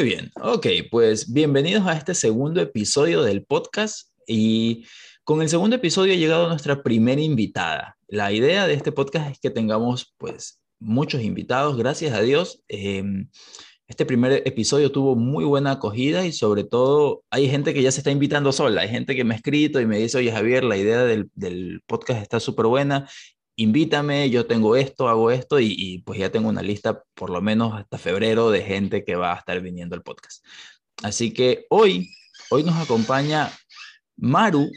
Muy bien, ok, pues bienvenidos a este segundo episodio del podcast y con el segundo episodio ha llegado nuestra primera invitada. La idea de este podcast es que tengamos pues muchos invitados, gracias a Dios. Em, este primer episodio tuvo muy buena acogida y sobre todo hay gente que ya se está invitando sola, hay gente que me ha escrito y me dice, oye Javier, la idea del, del podcast está súper buena invítame, yo tengo esto, hago esto y, pues ya tengo una lista por lo menos hasta febrero de gente que va a estar viniendo al podcast. Así que hoy, hoy nos acompaña Maru.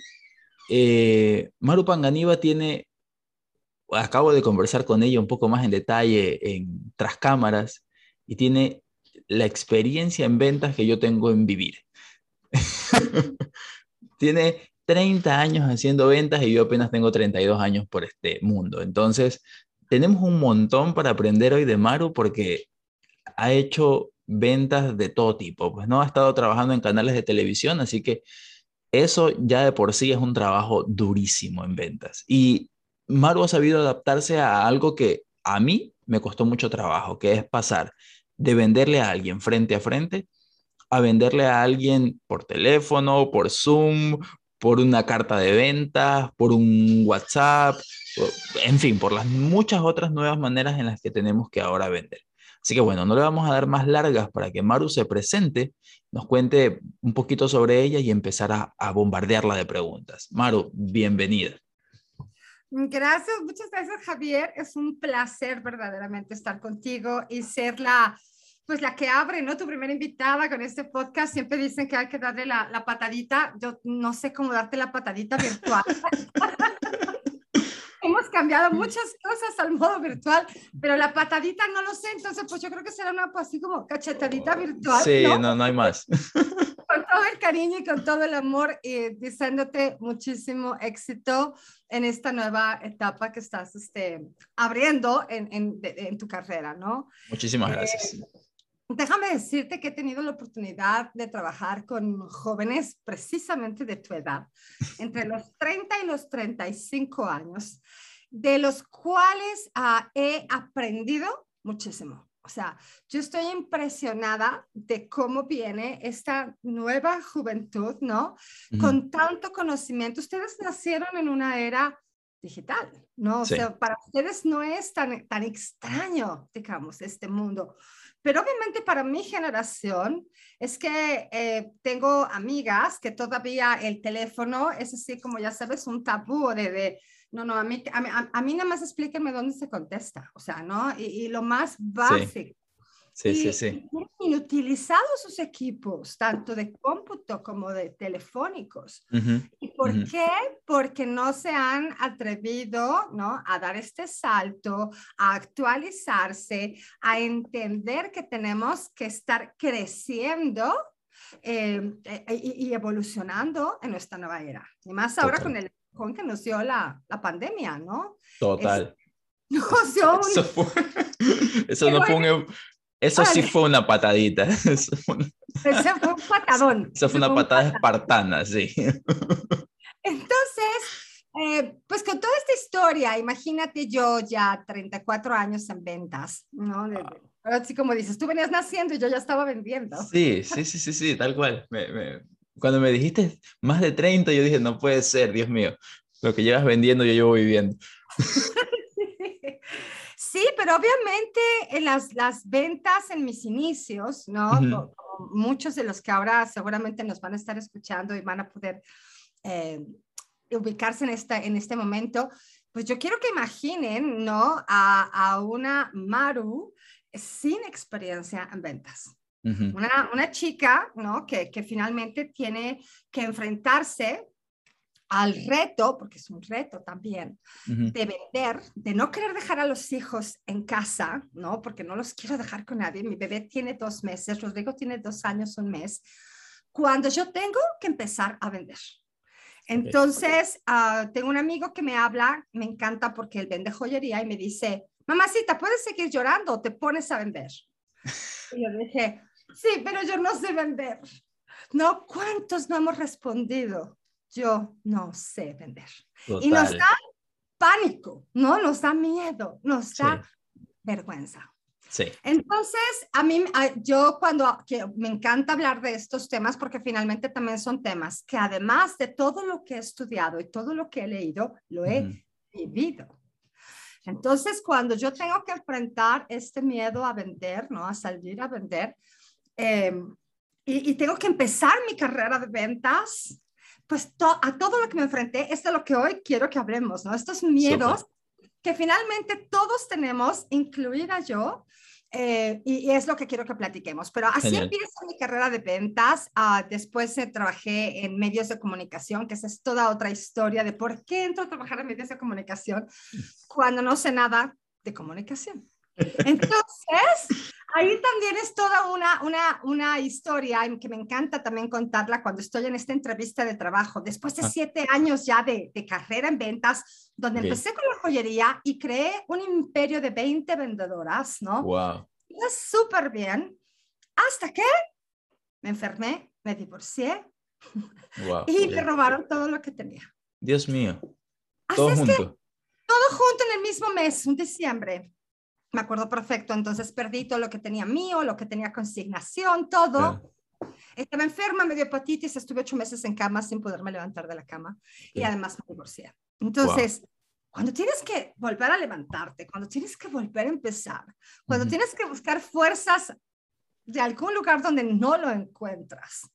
Eh, Maru Panganiba tiene, acabo de conversar con ella un poco más en detalle en tras cámaras y tiene la experiencia en ventas que yo tengo en vivir. tiene 30 años haciendo ventas y yo apenas tengo 32 años por este mundo. Entonces, tenemos un montón para aprender hoy de Maru porque ha hecho ventas de todo tipo, pues no ha estado trabajando en canales de televisión, así que eso ya de por sí es un trabajo durísimo en ventas. Y Maru ha sabido adaptarse a algo que a mí me costó mucho trabajo, que es pasar de venderle a alguien frente a frente a venderle a alguien por teléfono, por Zoom, por una carta de ventas, por un WhatsApp, en fin, por las muchas otras nuevas maneras en las que tenemos que ahora vender. Así que bueno, no le vamos a dar más largas para que Maru se presente, nos cuente un poquito sobre ella y empezar a, a bombardearla de preguntas. Maru, bienvenida. Gracias, muchas gracias Javier. Es un placer verdaderamente estar contigo y ser la, pues la que abre, ¿no? Tu primera invitada con este podcast, siempre dicen que hay que darle la, la patadita. Yo no sé cómo darte la patadita virtual. Hemos cambiado muchas cosas al modo virtual, pero la patadita no lo sé, entonces pues yo creo que será una pues, así como cachetadita virtual. Sí, no, no, hay más. Con todo el cariño y con todo el amor y diciéndote muchísimo éxito en esta nueva etapa que estás este, abriendo en, en, en tu carrera, ¿no? Muchísimas gracias. Eh, Déjame decirte que he tenido la oportunidad de trabajar con jóvenes precisamente de tu edad, entre los 30 y los 35 años, de los cuales uh, he aprendido muchísimo. O sea, yo estoy impresionada de cómo viene esta nueva juventud, ¿no? -huh. Con tanto conocimiento. Ustedes nacieron en una era digital, ¿no? Sí. O sea, para ustedes no es tan, tan extraño, digamos, este mundo. Pero obviamente para mi generación es que eh, tengo amigas que todavía el teléfono es así como ya sabes, un tabú de, de no, no, a mí, a, a mí nada más explíquenme dónde se contesta, o sea, ¿no? Y, y lo más básico. Sí, y, sí, sí. Tienen utilizados sus equipos, tanto de cómputo como de telefónicos. Uh -huh. ¿Y por uh -huh. qué? Porque no se han atrevido ¿no? a dar este salto, a actualizarse, a entender que tenemos que estar creciendo eh, y, y, evolucionando en nuestra nueva era. Y más ahora Total. con el con que nos dio la, la pandemia, ¿no? Total. Es, un... Eso, fue, eso no fue un, eso sí fue una patadita. Eso fue, un... Eso fue un patadón. Eso fue una fue patada un espartana, sí. Entonces, eh, pues con toda esta historia, imagínate yo ya 34 años en ventas, ¿no? Así como dices, tú venías naciendo y yo ya estaba vendiendo. Sí, sí, sí, sí, sí tal cual. Me, me, cuando me dijiste más de 30, yo dije, no puede ser, Dios mío. Lo que llevas vendiendo, yo llevo viviendo. Sí, pero obviamente en las, las ventas en mis inicios, ¿no? Uh -huh. Muchos de los que ahora seguramente nos van a estar escuchando y van a poder eh, ubicarse en, esta, en este momento, pues yo quiero que imaginen, ¿no? A, a una Maru sin experiencia en ventas. Uh -huh. una, una, chica, ¿no? Que, que finalmente tiene que enfrentarse al reto, porque es un reto también, uh -huh. de vender, de no querer dejar a los hijos en casa, ¿no? Porque no los quiero dejar con nadie. Mi bebé tiene dos meses, Rodrigo tiene dos años, un mes, cuando yo tengo que empezar a vender. Entonces, uh, tengo un amigo que me habla, me encanta porque él vende joyería y me dice, mamacita, ¿puedes seguir llorando o te pones a vender? Y yo dije, sí, pero yo no sé vender. No, ¿cuántos no hemos respondido? Yo no sé vender. Total. Y nos da pánico, ¿no? Nos da miedo, nos da sí. vergüenza. Sí. Entonces, a mí, yo cuando que me encanta hablar de estos temas, porque finalmente también son temas que además de todo lo que he estudiado y todo lo que he leído, lo he vivido. Entonces, cuando yo tengo que enfrentar este miedo a vender, ¿no? A salir a vender, em, y, tengo que empezar mi carrera de ventas, pues a todo lo que me enfrenté, es de lo que hoy quiero que hablemos, ¿no? Estos miedos que finalmente todos tenemos, incluida yo, eh, y, es lo que quiero que platiquemos. Pero así empieza mi carrera de ventas. Uh, después eh, trabajé en medios de comunicación, que esa es toda otra historia de por qué entro a trabajar en medios de comunicación cuando no sé nada de comunicación. Entonces, ahí también es toda una, una, una historia que me encanta también contarla cuando estoy en esta entrevista de trabajo. Después de ah. siete años ya de, de carrera en ventas, donde empecé con la joyería y creé un imperio de 20 vendedoras, ¿no? Wow. Iba súper bien, hasta que me enfermé, me divorcié wow, y me robaron todo lo que tenía. Dios mío. Todo junto. todo junto en el mismo mes, un diciembre me acuerdo perfecto, entonces perdí todo lo que tenía mío, lo que tenía consignación, todo. Estaba enferma, me dio hepatitis, estuve ocho meses en cama sin poderme levantar de la cama y además me divorcié. Entonces, cuando tienes que volver a levantarte, cuando tienes que volver a empezar, cuando tienes que buscar fuerzas de algún lugar donde no lo encuentras.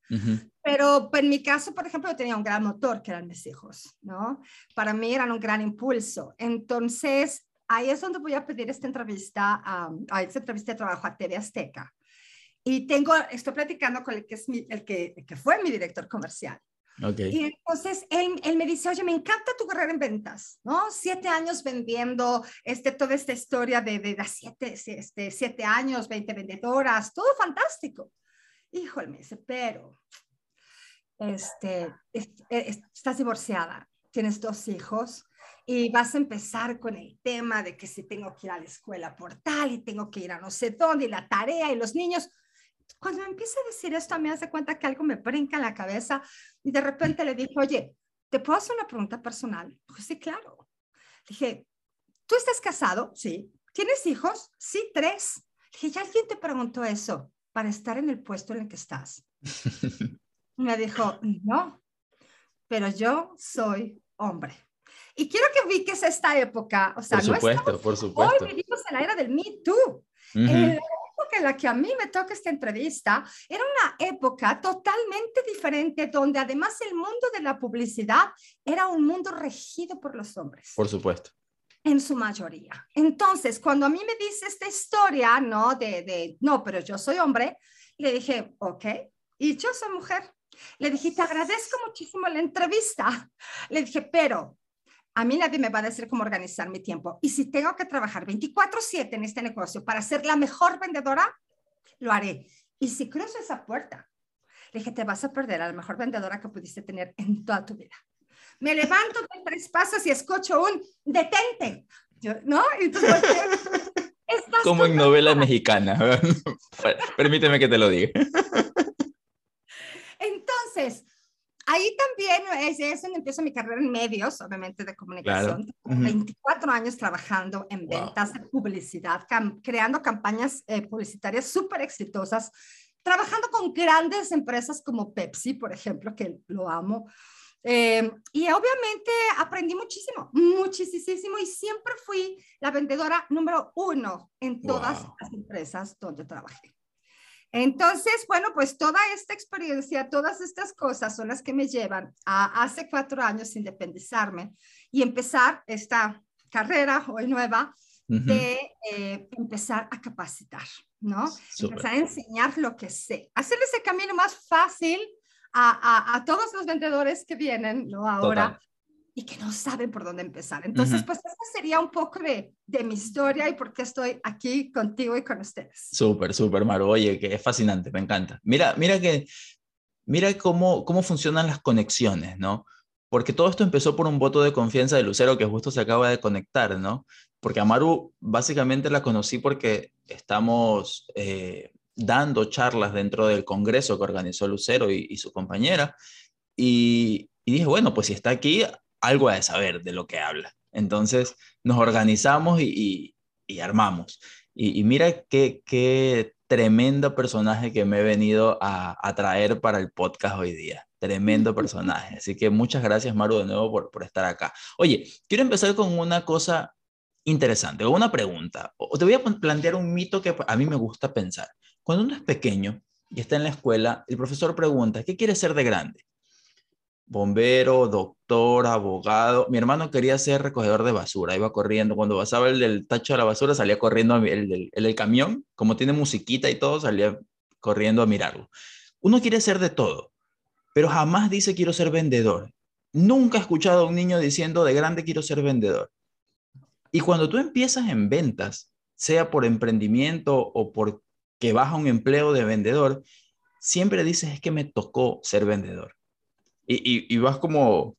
Pero en mi caso, por ejemplo, yo tenía un gran motor, que eran mis hijos, ¿no? Para mí eran un gran impulso. Entonces, ahí es donde voy a pedir esta entrevista, a esta entrevista de trabajo a TV Azteca. Y tengo, estoy platicando con el que, es el que, que fue mi director comercial. Okay. Y entonces él, él, me dice, oye, me encanta tu carrera en ventas, ¿no? Siete años vendiendo, este, toda esta historia de, de, siete, este, siete años, 20 vendedoras, todo fantástico. Híjole, me dice, pero este, estás divorciada, tienes dos hijos, y vas a empezar con el tema de que si tengo que ir a la escuela por tal y tengo que ir a no sé dónde y la tarea y los niños. Cuando me empieza a decir esto, me hace cuenta que algo me brinca en la cabeza y de repente le dije, oye, ¿te puedo hacer una pregunta personal? Pues sí, claro. dije, ¿tú estás casado? Sí. ¿Tienes hijos? Sí, tres. dije, ¿ya alguien te preguntó eso para estar en el puesto en el que estás? me dijo, no, pero yo soy hombre. Y quiero que ubiques esta época. O sea, por supuesto, por supuesto. Hoy vivimos en la era del Me Too. En la época en la que a mí me toca esta entrevista, era una época totalmente diferente, donde además el mundo de la publicidad era un mundo regido por los hombres. Por supuesto. En su mayoría. Entonces, cuando a mí me dice esta historia, ¿no? De, de no, pero yo soy hombre, le dije, ok, y yo soy mujer. Le dije, te agradezco muchísimo la entrevista. Le dije, pero a mí nadie me va a decir cómo organizar mi tiempo. Y si tengo que trabajar 24/7 en este negocio para ser la mejor vendedora, lo haré. Y si cruzo esa puerta, le dije, te vas a perder a la mejor vendedora que pudiste tener en toda tu vida. Me levanto de tres pasos y escucho un detente. ¿No? Entonces, Como en novela mexicana. Permíteme que te lo diga. Entonces, ahí también es, es donde empiezo mi carrera en medios, obviamente de comunicación. 24 años trabajando en ventas de publicidad, creando campañas eh, publicitarias súper exitosas, trabajando con grandes empresas como Pepsi, por ejemplo, que lo amo. Eh, y obviamente aprendí muchísimo, muchísimo, y siempre fui la vendedora número uno en todas las empresas donde trabajé. Entonces, bueno, pues toda esta experiencia, todas estas cosas son las que me llevan a hace cuatro años independizarme y empezar esta carrera hoy nueva de eh, empezar a capacitar, ¿no? Empezar a enseñar lo que sé, hacer ese camino más fácil a, a, todos los vendedores que vienen, ¿no? Ahora y que no saben por dónde empezar. Entonces, pues esta sería un poco de, de, mi historia y por qué estoy aquí contigo y con ustedes. Súper, súper, Maru. Oye, que es fascinante, me encanta. Mira, mira que, mira cómo, cómo funcionan las conexiones, ¿no? Porque todo esto empezó por un voto de confianza de Lucero que justo se acaba de conectar, ¿no? Porque a Maru básicamente la conocí porque estamos eh, dando charlas dentro del congreso que organizó Lucero y, y su compañera. Y, y dije, bueno, pues si está aquí, algo a de saber de lo que habla. Entonces nos organizamos y, armamos. Y, mira qué, qué tremendo personaje que me he venido a, a, traer para el podcast hoy día. Tremendo personaje. Así que muchas gracias, Maru, de nuevo por, por estar acá. Oye, quiero empezar con una cosa interesante o una pregunta. O te voy a plantear un mito que a mí me gusta pensar. Cuando uno es pequeño y está en la escuela, el profesor pregunta, ¿qué quiere ser de grande? Bombero, doctor, abogado. Mi hermano quería ser recogedor de basura, iba corriendo. Cuando pasaba el del tacho de la basura, salía corriendo el el camión. Como tiene musiquita y todo, salía corriendo a mirarlo. Uno quiere ser de todo, pero jamás dice quiero ser vendedor. Nunca he escuchado a un niño diciendo de grande quiero ser vendedor. Y cuando tú empiezas en ventas, sea por emprendimiento o porque vas a un empleo de vendedor, siempre dices es que me tocó ser vendedor y, vas como,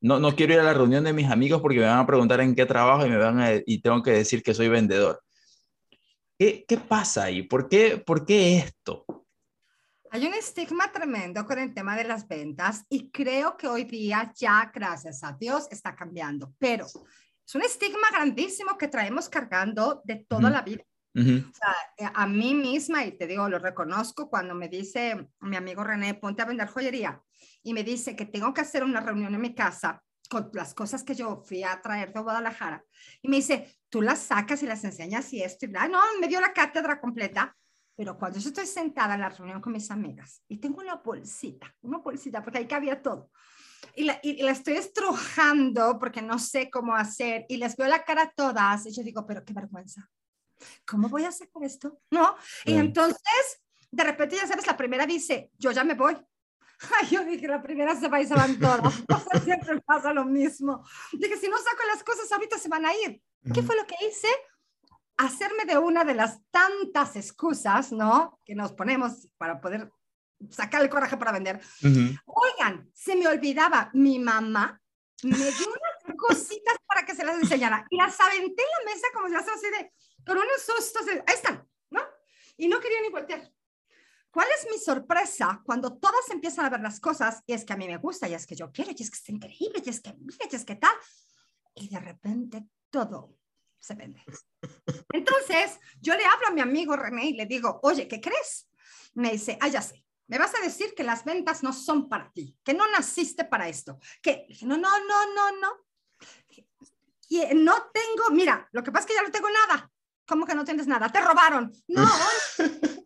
no, no quiero ir a la reunión de mis amigos porque me van a preguntar en qué trabajo y, me van y tengo que decir que soy vendedor. ¿Qué, qué pasa ahí? ¿Por qué, ¿Por qué esto? Hay un estigma tremendo con el tema de las ventas y creo que hoy día ya, gracias a Dios, está cambiando, pero es un estigma grandísimo que traemos cargando de toda la vida. O sea, eh, a mí misma, y te digo, lo reconozco, cuando me dice mi amigo René, ponte a vender joyería, y me dice que tengo que hacer una reunión en mi casa con las cosas que yo fui a traer de Guadalajara, y me dice, tú las sacas y las enseñas y esto, y bla. no, me dio la cátedra completa, pero cuando yo estoy sentada en la reunión con mis amigas y tengo una bolsita, una bolsita, porque ahí cabía todo, y la, y la, estoy estrujando porque no sé cómo hacer y les veo la cara a todas y yo digo, pero qué vergüenza. ¿cómo voy a sacar esto? ¿No? Y entonces, de repente, ya sabes, la primera dice, yo ya me voy. Ay, yo dije, la primera se va y se van todas. siempre pasa lo mismo. Dije, si no saco las cosas, ahorita se van a ir. ¿Qué fue lo que hice? Hacerme de una de las tantas excusas, ¿no? Que nos ponemos para poder sacar el coraje para vender. Oigan, se me olvidaba, mi mamá me dio unas cositas para que se las enseñara y las aventé en la mesa como si las así de, con unos sustos, ahí están, ¿no? Y no quería ni voltear. ¿Cuál es mi sorpresa cuando todas empiezan a ver las cosas? Y es que a mí me gusta, y es que yo quiero, y es que está increíble, y es que mira, y es que tal. Y de repente todo se vende. Entonces, yo le hablo a mi amigo René y le digo, oye, ¿qué crees? Me dice, ah, ya sé, me vas a decir que las ventas no son para ti, que no naciste para esto, que no, no, no, no, no. Y no tengo, mira, lo que pasa es que ya no tengo nada. ¿Cómo que no tienes nada? Te robaron. No,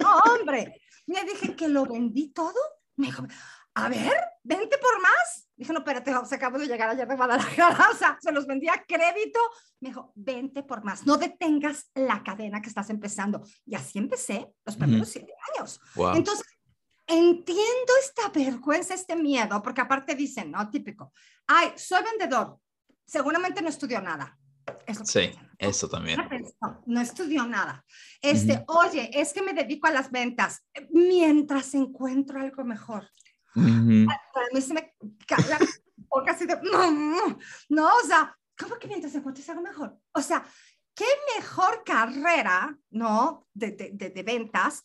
no, hombre. Me dije que lo vendí todo. Me dijo, a ver, vente por más. Dije, no, espérate, se acabó de llegar ayer de Guadalajara, o sea, se los vendía a crédito. Me dijo, vente por más, no detengas la cadena que estás empezando. Y así empecé los primeros siete años. Entonces, entiendo esta vergüenza, este miedo, porque aparte dicen, ¿no? Típico, ay, soy vendedor, seguramente no estudió nada. Sí, eso también. No, estudió nada. Este, oye, es que me dedico a las ventas mientras encuentro algo mejor. Mí se me cae así de, no, no, o sea, ¿cómo que mientras encuentres algo mejor? O sea, ¿qué mejor carrera, no, de, de, de ventas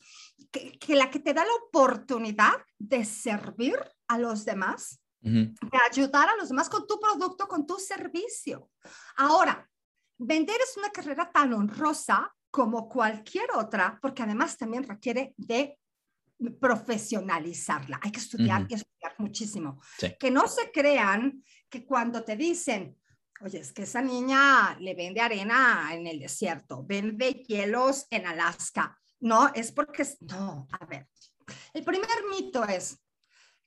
que, que, la que te da la oportunidad de servir a los demás, de ayudar a los demás con tu producto, con tu servicio? Ahora, vender es una carrera tan honrosa como cualquier otra, porque además también requiere de profesionalizarla. Hay que estudiar y estudiar muchísimo. Que no se crean que cuando te dicen, oye, es que esa niña le vende arena en el desierto, vende hielos en Alaska. No, es porque, no, a ver, el primer mito es,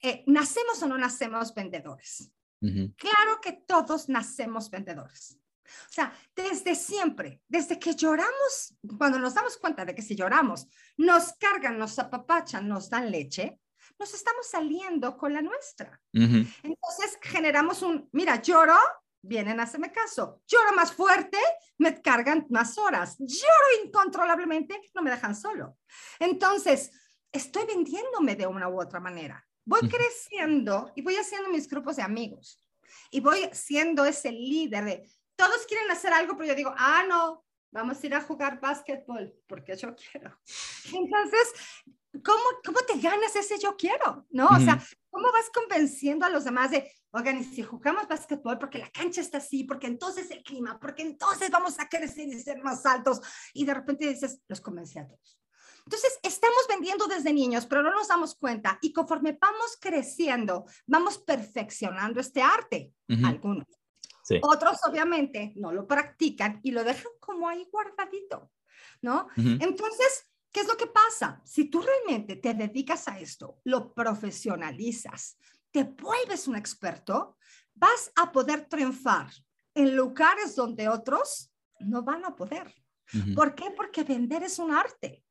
eh, ¿nacemos o no nacemos vendedores? Claro que todos nacemos vendedores. O sea, desde siempre, desde que lloramos, cuando nos damos cuenta de que si lloramos, nos cargan, nos apapachan, nos dan leche, nos estamos saliendo con la nuestra. Entonces generamos un, mira, lloro, vienen a hacerme caso. Lloro más fuerte, me cargan más horas. Lloro incontrolablemente, no me dejan solo. Entonces, estoy vendiéndome de una u otra manera. Voy creciendo y voy haciendo mis grupos de amigos. Y voy siendo ese líder de, todos quieren hacer algo, pero yo digo, ah, no, vamos a ir a jugar básquetbol porque yo quiero. Entonces, ¿cómo, cómo te ganas ese yo quiero? ¿No? O sea, ¿cómo vas convenciendo a los demás de, oigan, y si jugamos básquetbol porque la cancha está así, porque entonces el clima, porque entonces vamos a crecer y ser más altos? Y de repente dices, los convencí a todos. Entonces, estamos vendiendo desde niños, pero no nos damos cuenta. Y conforme vamos creciendo, vamos perfeccionando este arte. Algunos. Otros, obviamente, no lo practican y lo dejan como ahí guardadito, ¿no? Entonces, ¿qué es lo que pasa? Si tú realmente te dedicas a esto, lo profesionalizas, te vuelves un experto, vas a poder triunfar en lugares donde otros no van a poder. ¿Por qué? Porque vender es un arte.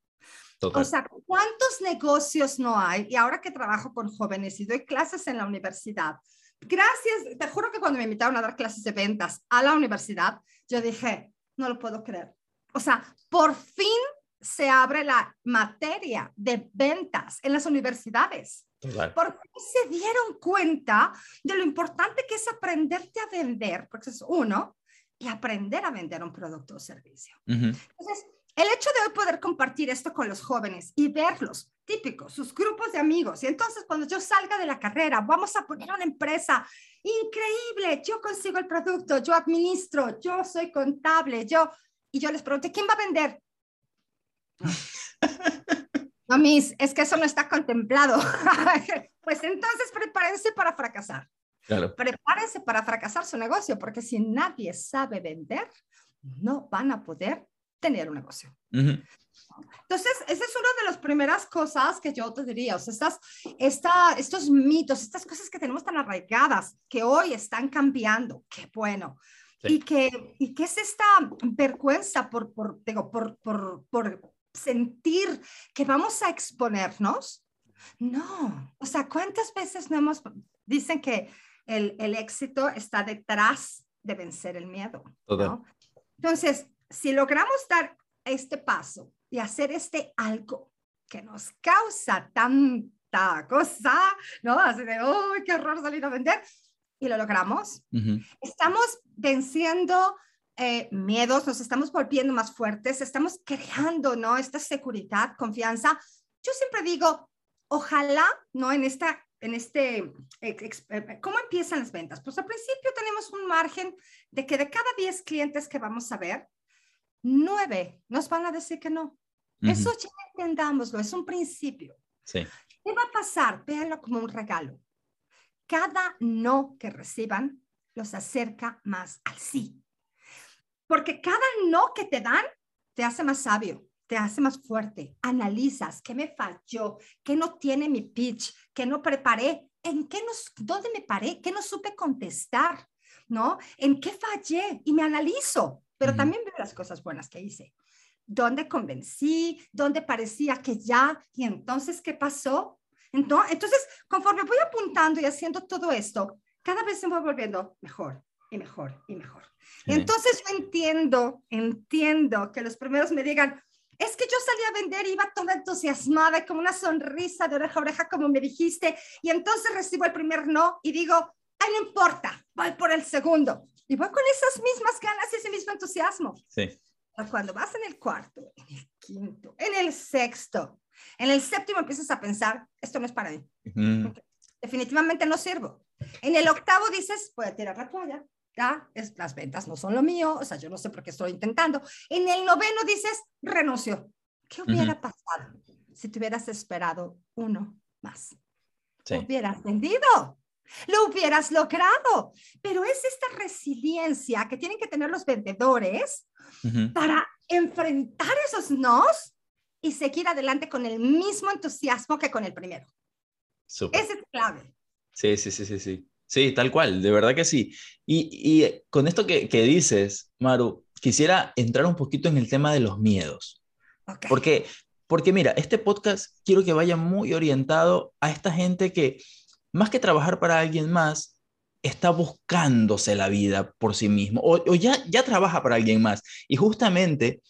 O sea, ¿cuántos negocios no hay? Y ahora que trabajo con jóvenes y doy clases en la universidad, gracias, te juro que cuando me invitaron a dar clases de ventas a la universidad, yo dije, no lo puedo creer. O sea, por fin se abre la materia de ventas en las universidades. Por fin se dieron cuenta de lo importante que es aprenderte a vender, porque es uno, y aprender a vender un producto o servicio. Entonces, el hecho de hoy poder compartir esto con los jóvenes y verlos, típicos, sus grupos de amigos, y entonces cuando yo salga de la carrera, vamos a poner una empresa increíble, yo consigo el producto, yo administro, yo soy contable, yo, y yo les pregunto, ¿quién va a vender? No, mis, es que eso no está contemplado. pues entonces prepárense para fracasar. Claro. Prepárense para fracasar su negocio, porque si nadie sabe vender, no van a poder tener un negocio. Entonces, esa es una de las primeras cosas que yo te diría, o sea, estas, esta, estos mitos, estas cosas que tenemos tan arraigadas, que hoy están cambiando, qué bueno. Y, que, y que es esta vergüenza por, por, digo, por, por, por sentir que vamos a exponernos. No, o sea, ¿cuántas veces no hemos, dicen que el, el éxito está detrás de vencer el miedo? ¿no? Entonces, si logramos dar este paso y hacer este algo que nos causa tanta cosa, ¿no? Así de, ¡oh, qué horror salir a vender! Y lo logramos. Estamos venciendo eh, miedos, nos estamos volviendo más fuertes, estamos creando, ¿no? Esta seguridad, confianza. Yo siempre digo, ojalá, ¿no? En esta en este, eh, ¿cómo empiezan las ventas? Pues al principio tenemos un margen de que de cada 10 clientes que vamos a ver, nueve nos van a decir que no. Eso ya entendámoslo, es un principio. Sí. ¿Qué va a pasar? Véanlo como un regalo. Cada no que reciban los acerca más al sí. Porque cada no que te dan te hace más sabio, te hace más fuerte. Analizas qué me falló, qué no tiene mi pitch, qué no preparé, en qué nos, dónde me paré, qué no supe contestar, ¿no? En qué fallé y me analizo pero también veo las cosas buenas que hice. ¿Dónde convencí? ¿Dónde parecía que ya? ¿Y entonces qué pasó? Entonces, conforme voy apuntando y haciendo todo esto, cada vez se me va volviendo mejor y mejor y mejor. Entonces yo entiendo, entiendo que los primeros me digan, es que yo salí a vender y iba toda entusiasmada, con una sonrisa de oreja a oreja, como me dijiste, y entonces recibo el primer no y digo, ay, no importa, voy por el segundo. Y voy con esas mismas ganas y ese mismo entusiasmo. Sí. Cuando vas en el cuarto, en el quinto, en el sexto, en el séptimo empiezas a pensar, esto no es para mí. Definitivamente no sirvo. En el octavo dices, voy a tirar la toalla. Ya, es, las ventas no son lo mío, o sea, yo no sé por qué estoy intentando. En el noveno dices, renuncio. ¿Qué hubiera pasado si te hubieras esperado uno más? Sí. Hubieras vendido lo hubieras logrado. Pero es esta resiliencia que tienen que tener los vendedores para enfrentar esos nos y seguir adelante con el mismo entusiasmo que con el primero. Esa es clave. Sí, sí, sí, sí, sí. Sí, tal cual, de verdad que sí. Y, y con esto que, que, dices, Maru, quisiera entrar un poquito en el tema de los miedos. Porque, porque mira, este podcast quiero que vaya muy orientado a esta gente que más que trabajar para alguien más, está buscándose la vida por sí mismo o, ya, ya trabaja para alguien más. Y justamente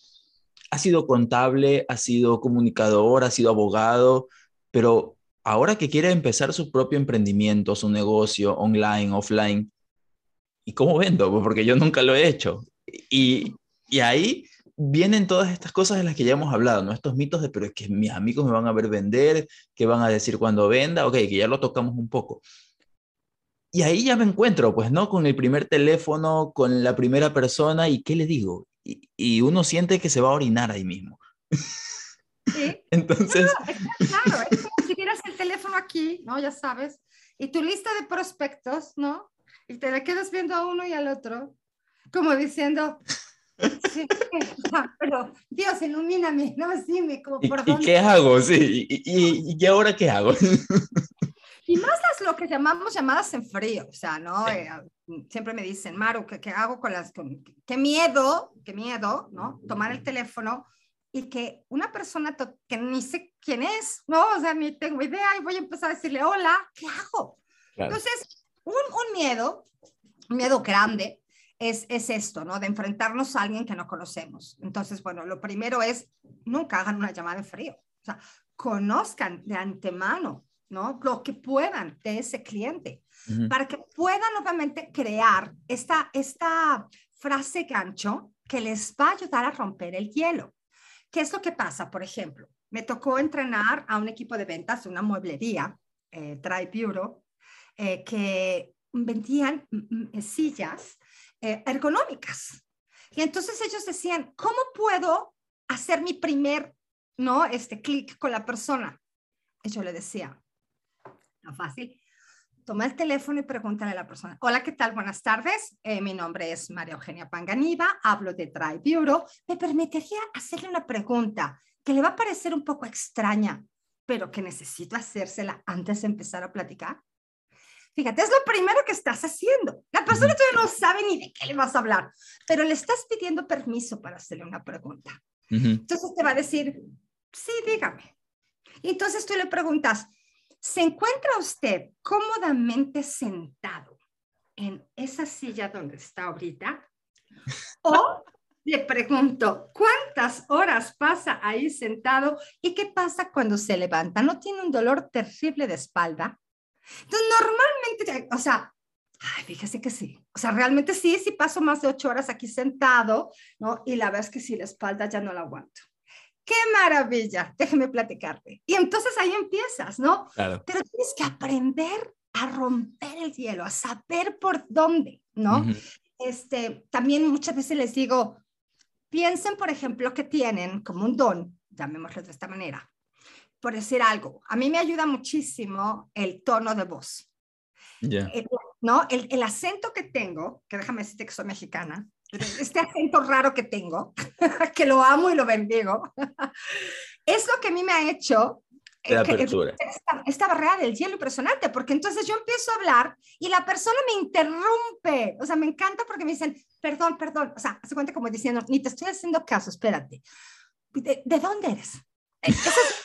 ha sido contable, ha sido comunicador, ha sido abogado, pero ahora que quiere empezar su propio emprendimiento, su negocio online, offline, ¿y cómo vendo? Pues porque yo nunca lo he hecho. Y, y ahí vienen todas estas cosas de las que ya hemos hablado, ¿no? Estos mitos de, pero es que mis amigos me van a ver vender, ¿qué van a decir cuando venda? Ok, que ya lo tocamos un poco. Y ahí ya me encuentro, pues, ¿no? Con el primer teléfono, con la primera persona, ¿y qué le digo? Y, uno siente que se va a orinar ahí mismo. Sí. Entonces... claro, es como si tienes el teléfono aquí, ¿no? Ya sabes, y tu lista de prospectos, ¿no? Y te la quedas viendo a uno y al otro, como diciendo, Sí, pero Dios, ilumíname, no, sí, me como, ¿Y, ¿Y qué hago? Sí, y, y, y, ahora qué hago? Y más las lo que llamamos llamadas en frío, o sea, ¿no? Eh, siempre me dicen, Maru, ¿qué, ¿qué, hago con las, con, qué miedo, qué miedo, ¿no? Tomar el teléfono y que una persona que ni sé quién es, ¿no? O sea, ni tengo idea y voy a empezar a decirle, hola, ¿qué hago? Entonces, un, un miedo, un miedo grande, es, es, esto, ¿no? De enfrentarnos a alguien que no conocemos. Entonces, bueno, lo primero es, nunca hagan una llamada en frío. O sea, conozcan de antemano ¿no? Lo que puedan de ese cliente, para que puedan nuevamente crear esta, esta frase gancho que les va a ayudar a romper el hielo. ¿Qué es lo que pasa? Por ejemplo, me tocó entrenar a un equipo de ventas de una mueblería, eh, Drive Bureau, eh, que vendían mm, mm, sillas eh, ergonómicas. Y entonces ellos decían, ¿cómo puedo hacer mi primer, no, este clic con la persona? Y yo le decía, fácil. Toma el teléfono y pregúntale a la persona, hola, ¿qué tal? Buenas tardes. Eh, mi nombre es María Eugenia Panganiva, hablo de Drive Bureau. ¿Me permitiría hacerle una pregunta que le va a parecer un poco extraña, pero que necesito hacérsela antes de empezar a platicar? Fíjate, es lo primero que estás haciendo. La persona todavía no sabe ni de qué le vas a hablar, pero le estás pidiendo permiso para hacerle una pregunta. Entonces te va a decir, sí, dígame. Y entonces tú le preguntas, ¿Se encuentra usted cómodamente sentado en esa silla donde está ahorita? O le pregunto, ¿cuántas horas pasa ahí sentado y qué pasa cuando se levanta? ¿No tiene un dolor terrible de espalda? Entonces, normalmente, o sea, ay, fíjese que sí. O sea, realmente sí, sí paso más de ocho horas aquí sentado, ¿no? Y la verdad es que sí, la espalda ya no la aguanto qué maravilla, déjeme platicarte. Y entonces ahí empiezas, ¿no? Claro. Pero tienes que aprender a romper el hielo, a saber por dónde, ¿no? este, también muchas veces les digo, piensen, por ejemplo, que tienen como un don, llamémoslo de esta manera, por decir algo. A mí me ayuda muchísimo el tono de voz. Ya. ¿No? El, el acento que tengo, que déjame decirte que soy mexicana, este acento raro que tengo, que lo amo y lo bendigo, es lo que a mí me ha hecho eh, esta, esta, barrera del hielo impresionante, porque entonces yo empiezo a hablar y la persona me interrumpe. O sea, me encanta porque me dicen, perdón, perdón. O sea, se cuenta como diciendo, ni te estoy haciendo caso, espérate. ¿De, de dónde eres?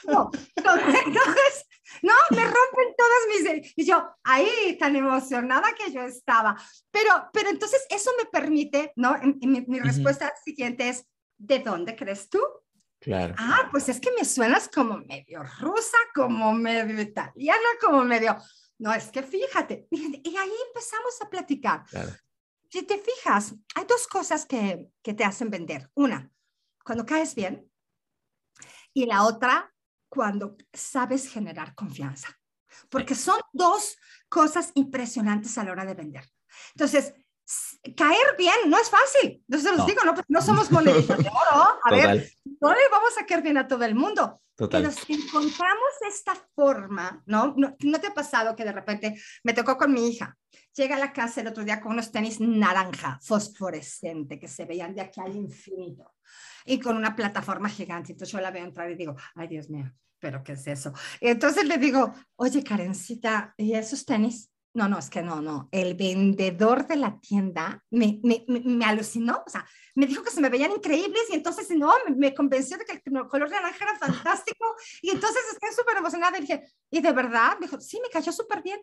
No. Entonces, no, me rompen todas mis... Y yo, ahí, tan emocionada que yo estaba. Pero, pero entonces eso me permite, ¿no? mi, respuesta siguiente es, ¿de dónde crees tú? Claro. Ah, pues es que me suenas como medio rusa, como medio italiana, como medio... No, es que fíjate. Y ahí empezamos a platicar. Claro. Si te fijas, hay dos cosas que, que te hacen vender. Una, cuando caes bien, y la otra cuando sabes generar confianza, porque son dos cosas impresionantes a la hora de vender. Entonces, caer bien no es fácil. Entonces los digo, no, no somos moneditas de oro. A ver, no le vamos a caer bien a todo el mundo. Total. Pero si encontramos esta forma, ¿no? ¿no? ¿no? te ha pasado que de repente me tocó con mi hija? Llega a la casa el otro día con unos tenis naranja, fosforescente, que se veían de aquí al infinito y con una plataforma gigante. Entonces yo la veo entrar y digo, ay Dios mío, pero ¿qué es eso? Y entonces le digo, oye Karencita, ¿y esos tenis? No, no, es que no, no. El vendedor de la tienda me, me, me, alucinó, o sea, me dijo que se me veían increíbles y entonces, no, me, convenció de que el color de naranja era fantástico y entonces estoy súper emocionada y dije, ¿y de verdad? Me dijo, sí, me cayó súper bien.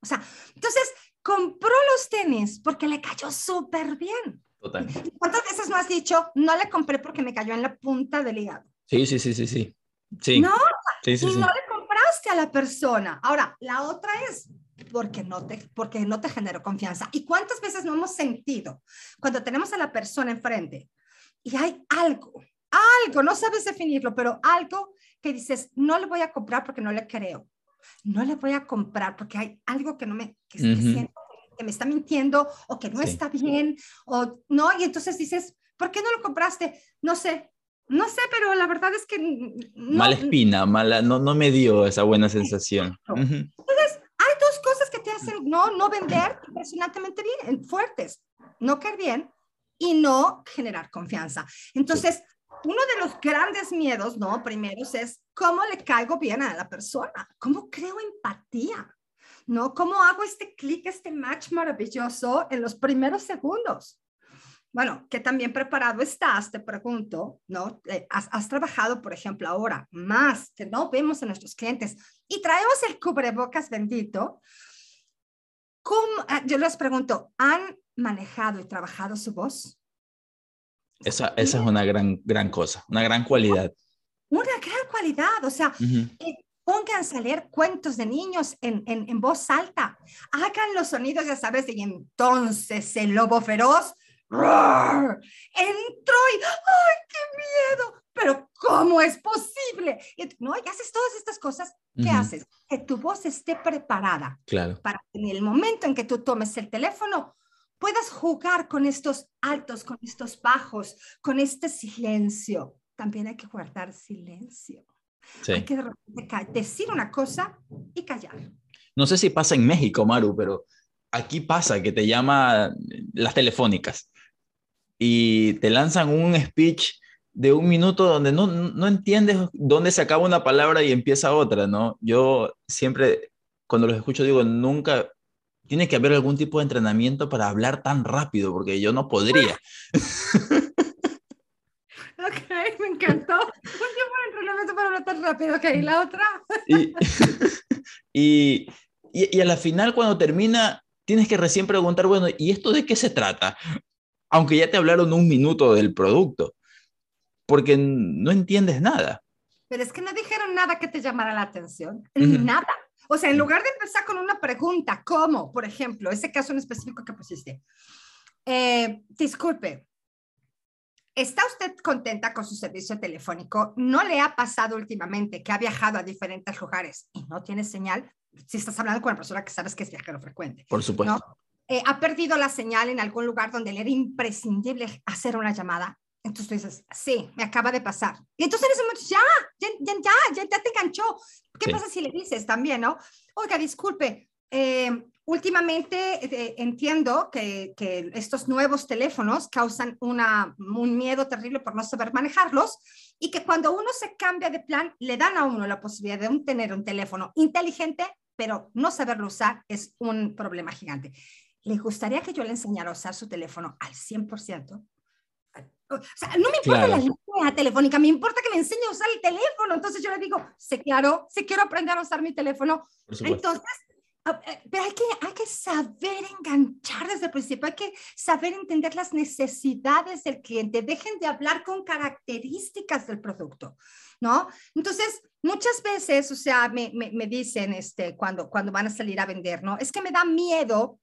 O sea, entonces compró los tenis porque le cayó súper bien. Total. ¿Cuántas veces no has dicho, no le compré porque me cayó en la punta del hígado? Sí, sí, sí, sí, sí. sí. No, sí, sí, y no le compraste a la persona. Ahora, la otra es porque no te, porque no te generó confianza. ¿Y cuántas veces no hemos sentido cuando tenemos a la persona enfrente? y hay algo, algo, no sabes definirlo, pero algo que dices, no le voy a comprar porque no le creo. No le voy a comprar porque hay algo que no me, que, me está mintiendo o que no está bien o no, y entonces dices, ¿por qué no lo compraste? No sé, no sé, pero la verdad es que... mala espina, mala, no, no me dio esa buena sensación. Entonces, hay dos cosas que te hacen no, no vender impresionantemente bien, fuertes, no caer bien y no generar confianza. Entonces, uno de los grandes miedos, ¿no? Primeros es cómo le caigo bien a la persona, cómo creo empatía, ¿no? ¿Cómo hago este clic, este match maravilloso en los primeros segundos? Bueno, ¿qué tan bien preparado estás? Te pregunto, ¿no? Eh, ¿Has, has trabajado, por ejemplo, ahora más que no vemos a nuestros clientes y traemos el cubrebocas bendito? ¿Cómo, ah, yo les pregunto, ¿han manejado y trabajado su voz? Esa, esa es una gran, gran cosa, una gran cualidad. Una gran cualidad, o sea, eh, pónganse a leer cuentos de niños en, en, en, voz alta, hagan los sonidos, ya sabes, y entonces el lobo feroz entró y ¡ay, qué miedo! Pero ¿cómo es posible? Y, no, y haces todas estas cosas, ¿qué haces? Que tu voz esté preparada claro. para que en el momento en que tú tomes el teléfono, puedas jugar con estos altos, con estos bajos, con este silencio. También hay que guardar silencio. Sí. Hay que decir una cosa y callar. No sé si pasa en México, Maru, pero aquí pasa que te llama las telefónicas y te lanzan un speech de un minuto donde no, no entiendes dónde se acaba una palabra y empieza otra, ¿no? Yo siempre, cuando los escucho, digo, nunca tiene que haber algún tipo de entrenamiento para hablar tan rápido, porque yo no podría. Ok, me encantó. Un tiempo de entrenamiento para hablar tan rápido. Ok, la otra. y, y, y, a la final, cuando termina, tienes que recién preguntar, bueno, ¿y esto de qué se trata? Aunque ya te hablaron un minuto del producto, porque no entiendes nada. Pero es que no dijeron nada que te llamara la atención, nada. O sea, en lugar de empezar con una pregunta, ¿cómo? Por ejemplo, ese caso en específico que pusiste. Eh, disculpe, ¿está usted contenta con su servicio telefónico? ¿No le ha pasado últimamente que ha viajado a diferentes lugares y no tiene señal? Si estás hablando con una persona que sabes que es viajero frecuente. Por supuesto. ¿no? Eh, ¿Ha perdido la señal en algún lugar donde le era imprescindible hacer una llamada? Entonces tú dices, sí, me acaba de pasar. Y entonces en ese momento, ya, ya, ya, ya, ya te enganchó. ¿Qué sí. pasa si le dices también, no? Oiga, disculpe, eh, últimamente eh, entiendo que, que, estos nuevos teléfonos causan una, un miedo terrible por no saber manejarlos y que cuando uno se cambia de plan, le dan a uno la posibilidad de un, tener un teléfono inteligente, pero no saberlo usar es un problema gigante. ¿Le gustaría que yo le enseñara a usar su teléfono al 100%? O sea, no me importa claro. la línea telefónica, me importa que me enseñe a usar el teléfono. Entonces yo le digo, sí, claro, sí quiero aprender a usar mi teléfono. Entonces, pero hay que, hay que saber enganchar desde el principio, hay que saber entender las necesidades del cliente. Dejen de hablar con características del producto, ¿no? Entonces, muchas veces, o sea, me, me, me dicen este, cuando, cuando van a salir a vender, ¿no? Es que me da miedo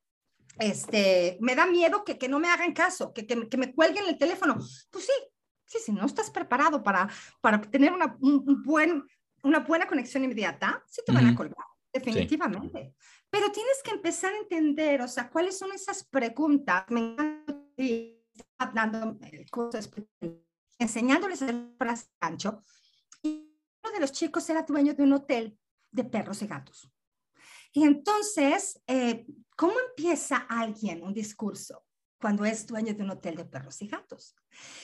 este, me da miedo que, que no me hagan caso, que, que, que, me cuelguen el teléfono. Pues sí, sí, si no estás preparado para, para tener una, un, un buen, una buena conexión inmediata, sí te van a colgar, definitivamente. Sí. Pero tienes que empezar a entender, o sea, cuáles son esas preguntas. Me encanta hablando cosas, enseñándoles el frase. Y uno de los chicos era dueño de un hotel de perros y gatos. Y entonces, eh, ¿cómo empieza alguien un discurso cuando es dueño de un hotel de perros y gatos?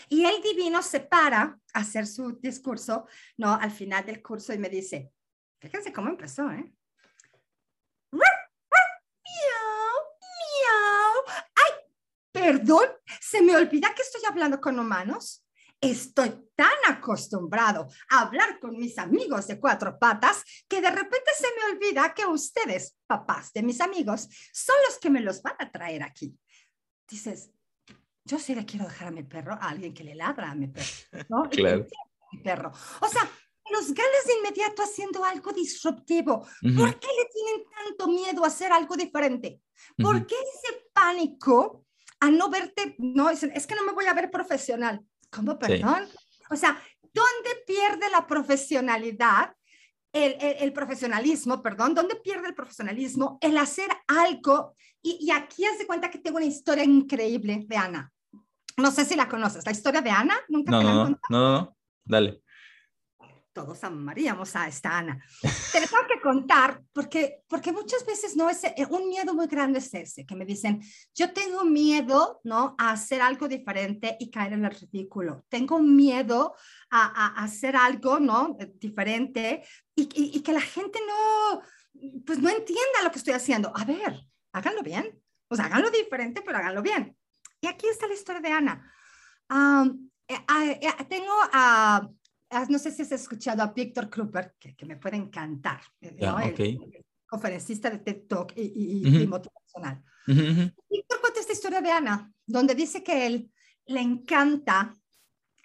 Y el divino se para a hacer su discurso, ¿no? Al final del curso y me dice, fíjense cómo empezó, ¿eh? Perdón, se me olvida que estoy hablando con humanos. Estoy tan acostumbrado a hablar con mis amigos de cuatro patas que de repente se me olvida que ustedes, papás de mis amigos, son los que me los van a traer aquí. Dices, yo sí le quiero dejar a mi perro a alguien que le ladra a mi perro, ¿no? Claro. Mi perro. O sea, los ganas de inmediato haciendo algo disruptivo. Uh -huh. ¿Por qué le tienen tanto miedo a hacer algo diferente? ¿Por uh -huh. qué ese pánico a no verte? No, dicen, es que no me voy a ver profesional. ¿Cómo, perdón? O sea, ¿dónde pierde la profesionalidad? El, el, profesionalismo, perdón, ¿dónde pierde el profesionalismo? El hacer algo. Y, y aquí haz de cuenta que tengo una historia increíble de Ana. No sé si la conoces, la historia de Ana. ¿Nunca no, te la no, no, no, no, dale todos amaríamos a esta Ana. Te lo tengo que contar porque, porque muchas veces no es eh, un miedo muy grande es ese, que me dicen, yo tengo miedo, ¿no? A hacer algo diferente y caer en el ridículo. Tengo miedo a, a hacer algo, ¿no? Diferente y, y, que la gente no, pues no entienda lo que estoy haciendo. A ver, háganlo bien. O sea, háganlo diferente, pero háganlo bien. Y aquí está la historia de Ana. Eh, eh, tengo a Ah, no sé si has escuchado a Víctor Kruper, que, que, me puede encantar, eh, ¿no? el, conferencista de TED Talk y, y, motivacional. Víctor cuenta esta historia de Ana, donde dice que él le encanta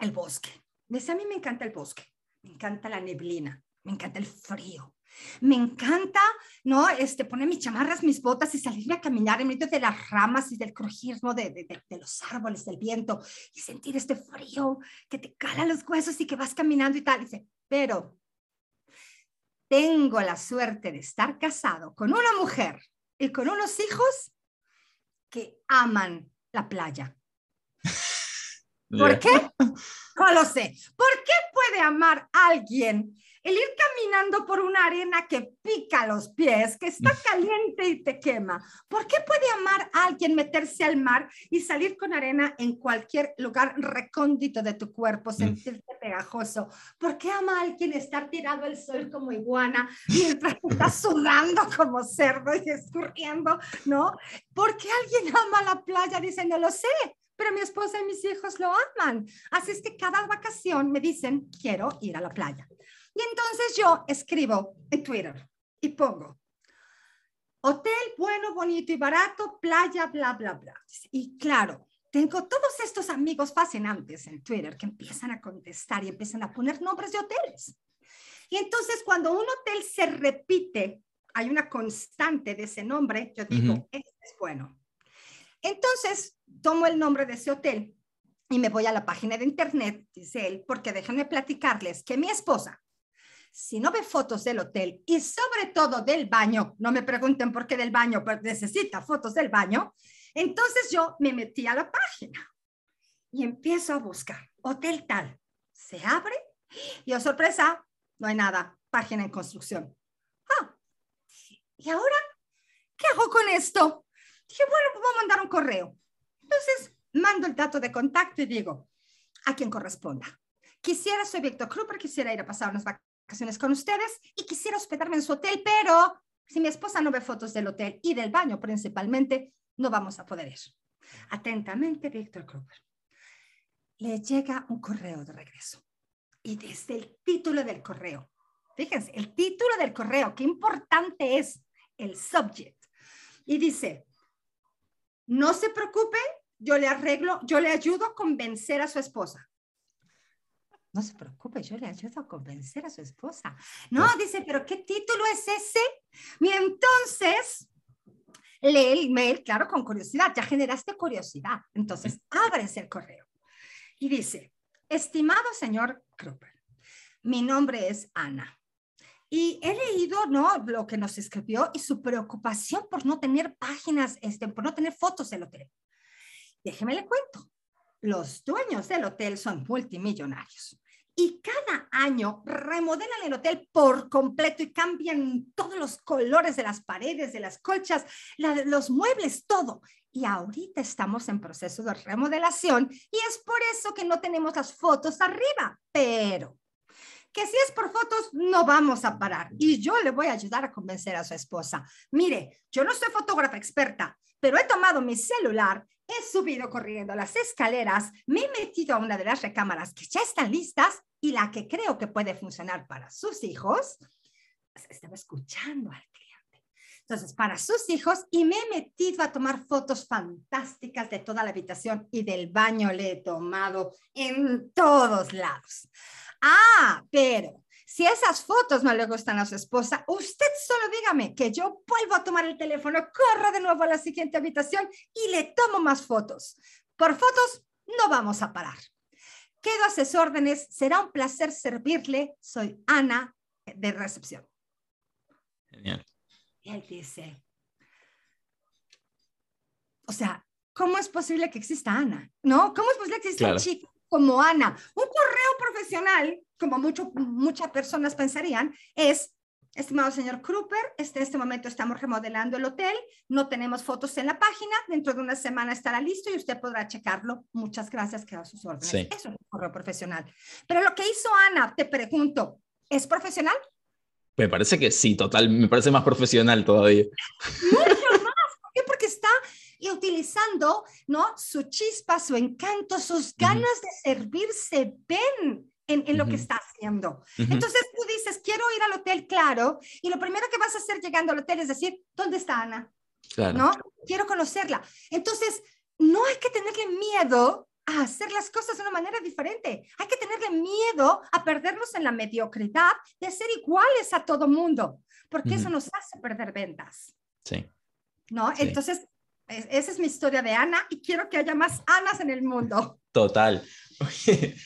el bosque. Dice, a mí me encanta el bosque, me encanta la neblina, me encanta el frío, me encanta, ¿no? Este, poner mis chamarras, mis botas y salirme a caminar en medio de las ramas y del crujir, De, de, de, los árboles, del viento y sentir este frío que te cala los huesos y que vas caminando y tal. dice, pero tengo la suerte de estar casado con una mujer y con unos hijos que aman la playa. ¿Por qué? No lo sé. ¿Por qué puede amar alguien el ir caminando por una arena que pica los pies, que está caliente y te quema. ¿Por qué puede amar a alguien meterse al mar y salir con arena en cualquier lugar recóndito de tu cuerpo, sentirte pegajoso? ¿Por qué ama a alguien estar tirado al sol como iguana mientras está sudando como cerdo y escurriendo? ¿No? ¿Por qué alguien ama la playa? Dice, no lo sé pero mi esposa y mis hijos lo aman. Así es que cada vacación me dicen, quiero ir a la playa. Y entonces yo escribo en Twitter y pongo, hotel bueno, bonito y barato, playa, bla, bla, bla. Y claro, tengo todos estos amigos fascinantes en Twitter que empiezan a contestar y empiezan a poner nombres de hoteles. Y entonces cuando un hotel se repite, hay una constante de ese nombre, yo digo, este es bueno. Entonces tomo el nombre de ese hotel y me voy a la página de internet, dice él, porque déjenme platicarles que mi esposa si no ve fotos del hotel y sobre todo del baño, no me pregunten por qué del baño, pero necesita fotos del baño, entonces yo me metí a la página y empiezo a buscar hotel tal. Se abre y, oh sorpresa, no hay nada, página en construcción. Ah, ¿y ahora qué hago con esto? Dije, bueno, pues voy a mandar un correo. Entonces, mando el dato de contacto y digo, a quien corresponda. Quisiera, soy Víctor Kruper, quisiera ir a pasar unas vacaciones con ustedes y quisiera hospedarme en su hotel, pero si mi esposa no ve fotos del hotel y del baño principalmente, no vamos a poder ir. Atentamente, Víctor Kruger. Le llega un correo de regreso y desde el título del correo, fíjense, el título del correo, qué importante es el subject. Y dice, no se preocupe, yo le arreglo, yo le ayudo a convencer a su esposa no se preocupe, yo le ayudo a convencer a su esposa. No, dice, pero ¿qué título es ese? Y entonces lee el email, claro, con curiosidad, ya generaste curiosidad. Entonces, ábrese el correo. Y dice, estimado señor Kruper, mi nombre es Ana. Y he leído, ¿no? Lo que nos escribió y su preocupación por no tener páginas, este, por no tener fotos del hotel. Déjeme le cuento. Los dueños del hotel son multimillonarios y cada año remodelan el hotel por completo y cambian todos los colores de las paredes, de las colchas, los muebles, todo. Y ahorita estamos en proceso de remodelación y es por eso que no tenemos las fotos arriba, pero que si es por fotos, no vamos a parar. Y yo le voy a ayudar a convencer a su esposa. Mire, yo no soy fotógrafa experta, pero he tomado mi celular, he subido corriendo las escaleras, me he metido a una de las recámaras que ya están listas y la que creo que puede funcionar para sus hijos, estaba escuchando al. Entonces, para sus hijos, y me he metido a tomar fotos fantásticas de toda la habitación y del baño le he tomado en todos lados. Ah, pero si esas fotos no le gustan a su esposa, usted solo dígame que yo vuelvo a tomar el teléfono, corro de nuevo a la siguiente habitación y le tomo más fotos. Por fotos no vamos a parar. Quedo a sus órdenes. Será un placer servirle. Soy Ana de recepción. Genial. Y él dice, o sea, ¿cómo es posible que exista Ana? ¿No? ¿Cómo es posible que exista un chico como Ana? Un correo profesional, como mucho, muchas personas pensarían, es Estimado señor Kruper, este, en este momento estamos remodelando el hotel, no tenemos fotos en la página, dentro de una semana estará listo y usted podrá checarlo. Muchas gracias, queda a sus órdenes. Eso es un correo profesional. Pero lo que hizo Ana, te pregunto, ¿es profesional? Me parece que sí, total, me parece más profesional todavía. Mucho más, ¿por qué? Porque está utilizando, ¿no? Su chispa, su encanto, sus ganas de servirse ven en, lo que está haciendo. Entonces tú dices, quiero ir al hotel, claro, y lo primero que vas a hacer llegando al hotel es decir, ¿dónde está Ana? Claro. ¿No? Quiero conocerla. Entonces, no hay que tenerle miedo a hacer las cosas de una manera diferente. Hay que tenerle miedo a perdernos en la mediocridad de ser iguales a todo mundo, porque eso nos hace perder ventas. Sí. ¿No? Entonces, esa es mi historia de Ana y quiero que haya más Anas en el mundo. Total.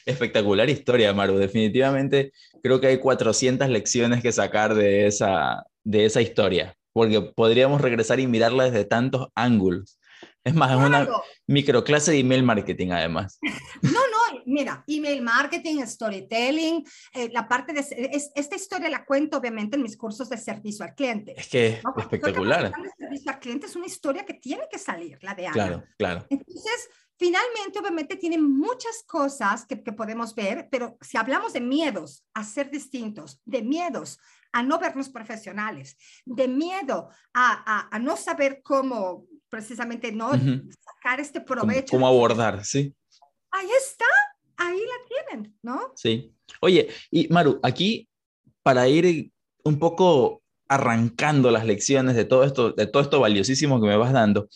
espectacular historia, Maru. Definitivamente creo que hay 400 lecciones que sacar de esa, de esa historia, porque podríamos regresar y mirarla desde tantos ángulos. Es más, es una microclase de email marketing además. No, no, mira, email marketing, storytelling, eh, la parte de... esta historia la cuento obviamente en mis cursos de servicio al cliente. Es que es espectacular. El servicio al cliente es una historia que tiene que salir, la de Ana. Claro, claro. Entonces, finalmente, obviamente, tiene muchas cosas que, que podemos ver, pero si hablamos de miedos a ser distintos, de miedos a no vernos profesionales, de miedo a, a, a no saber cómo precisamente no sacar este provecho. ¿Cómo, abordar? Sí. Ahí está, ahí la tienen, ¿no? Sí. Oye, y Maru, aquí para ir un poco arrancando las lecciones de todo esto, de todo esto valiosísimo que me vas dando,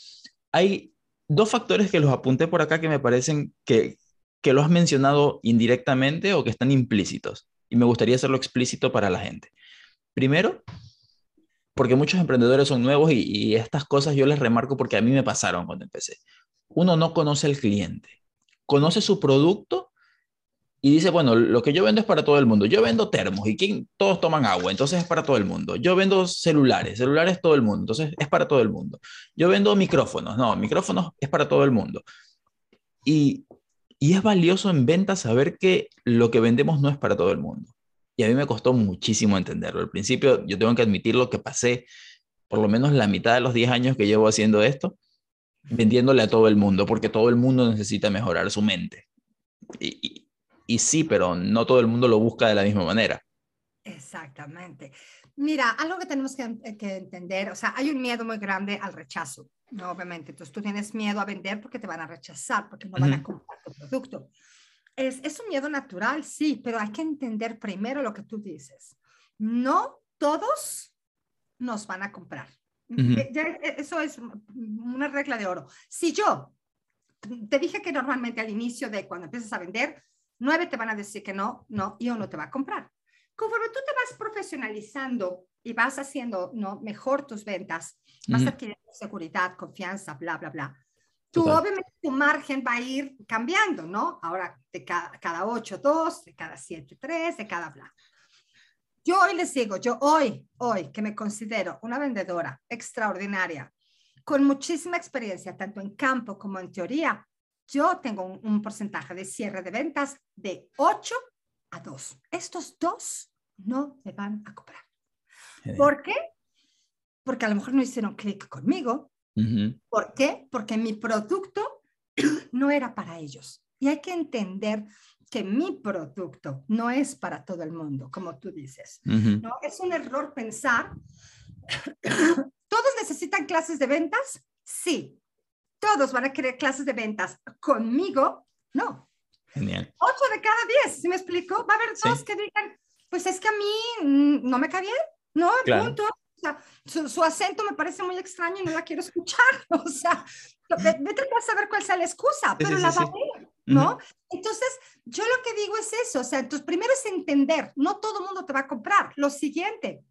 hay dos factores que los apunté por acá que me parecen que, que lo has mencionado indirectamente o que están implícitos. Y me gustaría hacerlo explícito para la gente. Primero, porque muchos emprendedores son nuevos y, estas cosas yo les remarco porque a mí me pasaron cuando empecé. Uno no conoce al cliente, conoce su producto y dice, bueno, lo que yo vendo es para todo el mundo. Yo vendo termos y ¿quién? todos toman agua, entonces es para todo el mundo. Yo vendo celulares, celulares todo el mundo, entonces es para todo el mundo. Yo vendo micrófonos, no, micrófonos es para todo el mundo. Y, y es valioso en ventas saber que lo que vendemos no es para todo el mundo. Y a mí me costó muchísimo entenderlo. Al principio, yo tengo que admitir lo que pasé por lo menos la mitad de los 10 años que llevo haciendo esto, vendiéndole a todo el mundo, porque todo el mundo necesita mejorar su mente. Y, y, sí, pero no todo el mundo lo busca de la misma manera. Exactamente. Mira, algo que tenemos que, que, entender, o sea, hay un miedo muy grande al rechazo, ¿no? Obviamente. Entonces tú tienes miedo a vender porque te van a rechazar, porque no van a comprar tu producto. Es, un miedo natural, sí, pero hay que entender primero lo que tú dices. No todos nos van a comprar. Eh, eh, eso es una regla de oro. Si yo te dije que normalmente al inicio de cuando empiezas a vender, nueve te van a decir que no, no, y uno te va a comprar. Conforme tú te vas profesionalizando y vas haciendo ¿no? mejor tus ventas, vas adquiriendo seguridad, confianza, bla, bla, bla tú obviamente tu margen va a ir cambiando, ¿no? Ahora de cada, cada 8, 2, de cada 7, 3, de cada bla. Yo hoy les digo, yo hoy, hoy que me considero una vendedora extraordinaria, con muchísima experiencia, tanto en campo como en teoría, yo tengo un, porcentaje de cierre de ventas de 8 a 2. Estos dos no me van a comprar. ¿Por qué? Porque a lo mejor no hicieron clic conmigo, ¿Por qué? Porque mi producto no era para ellos. Y hay que entender que mi producto no es para todo el mundo, como tú dices. ¿no? Es un error pensar, ¿todos necesitan clases de ventas? Sí. ¿Todos van a querer clases de ventas conmigo? No. Genial. Ocho de cada diez, ¿sí me explico? Va a haber dos que digan, pues es que a mí mm, no me cae bien, no, punto sea, su, acento me parece muy extraño y no la quiero escuchar. O sea, vete a saber cuál sea la excusa, pero la va a ver, ¿no? Entonces, yo lo que digo es eso, o sea, entonces primero es entender, no todo el mundo te va a comprar. Lo siguiente,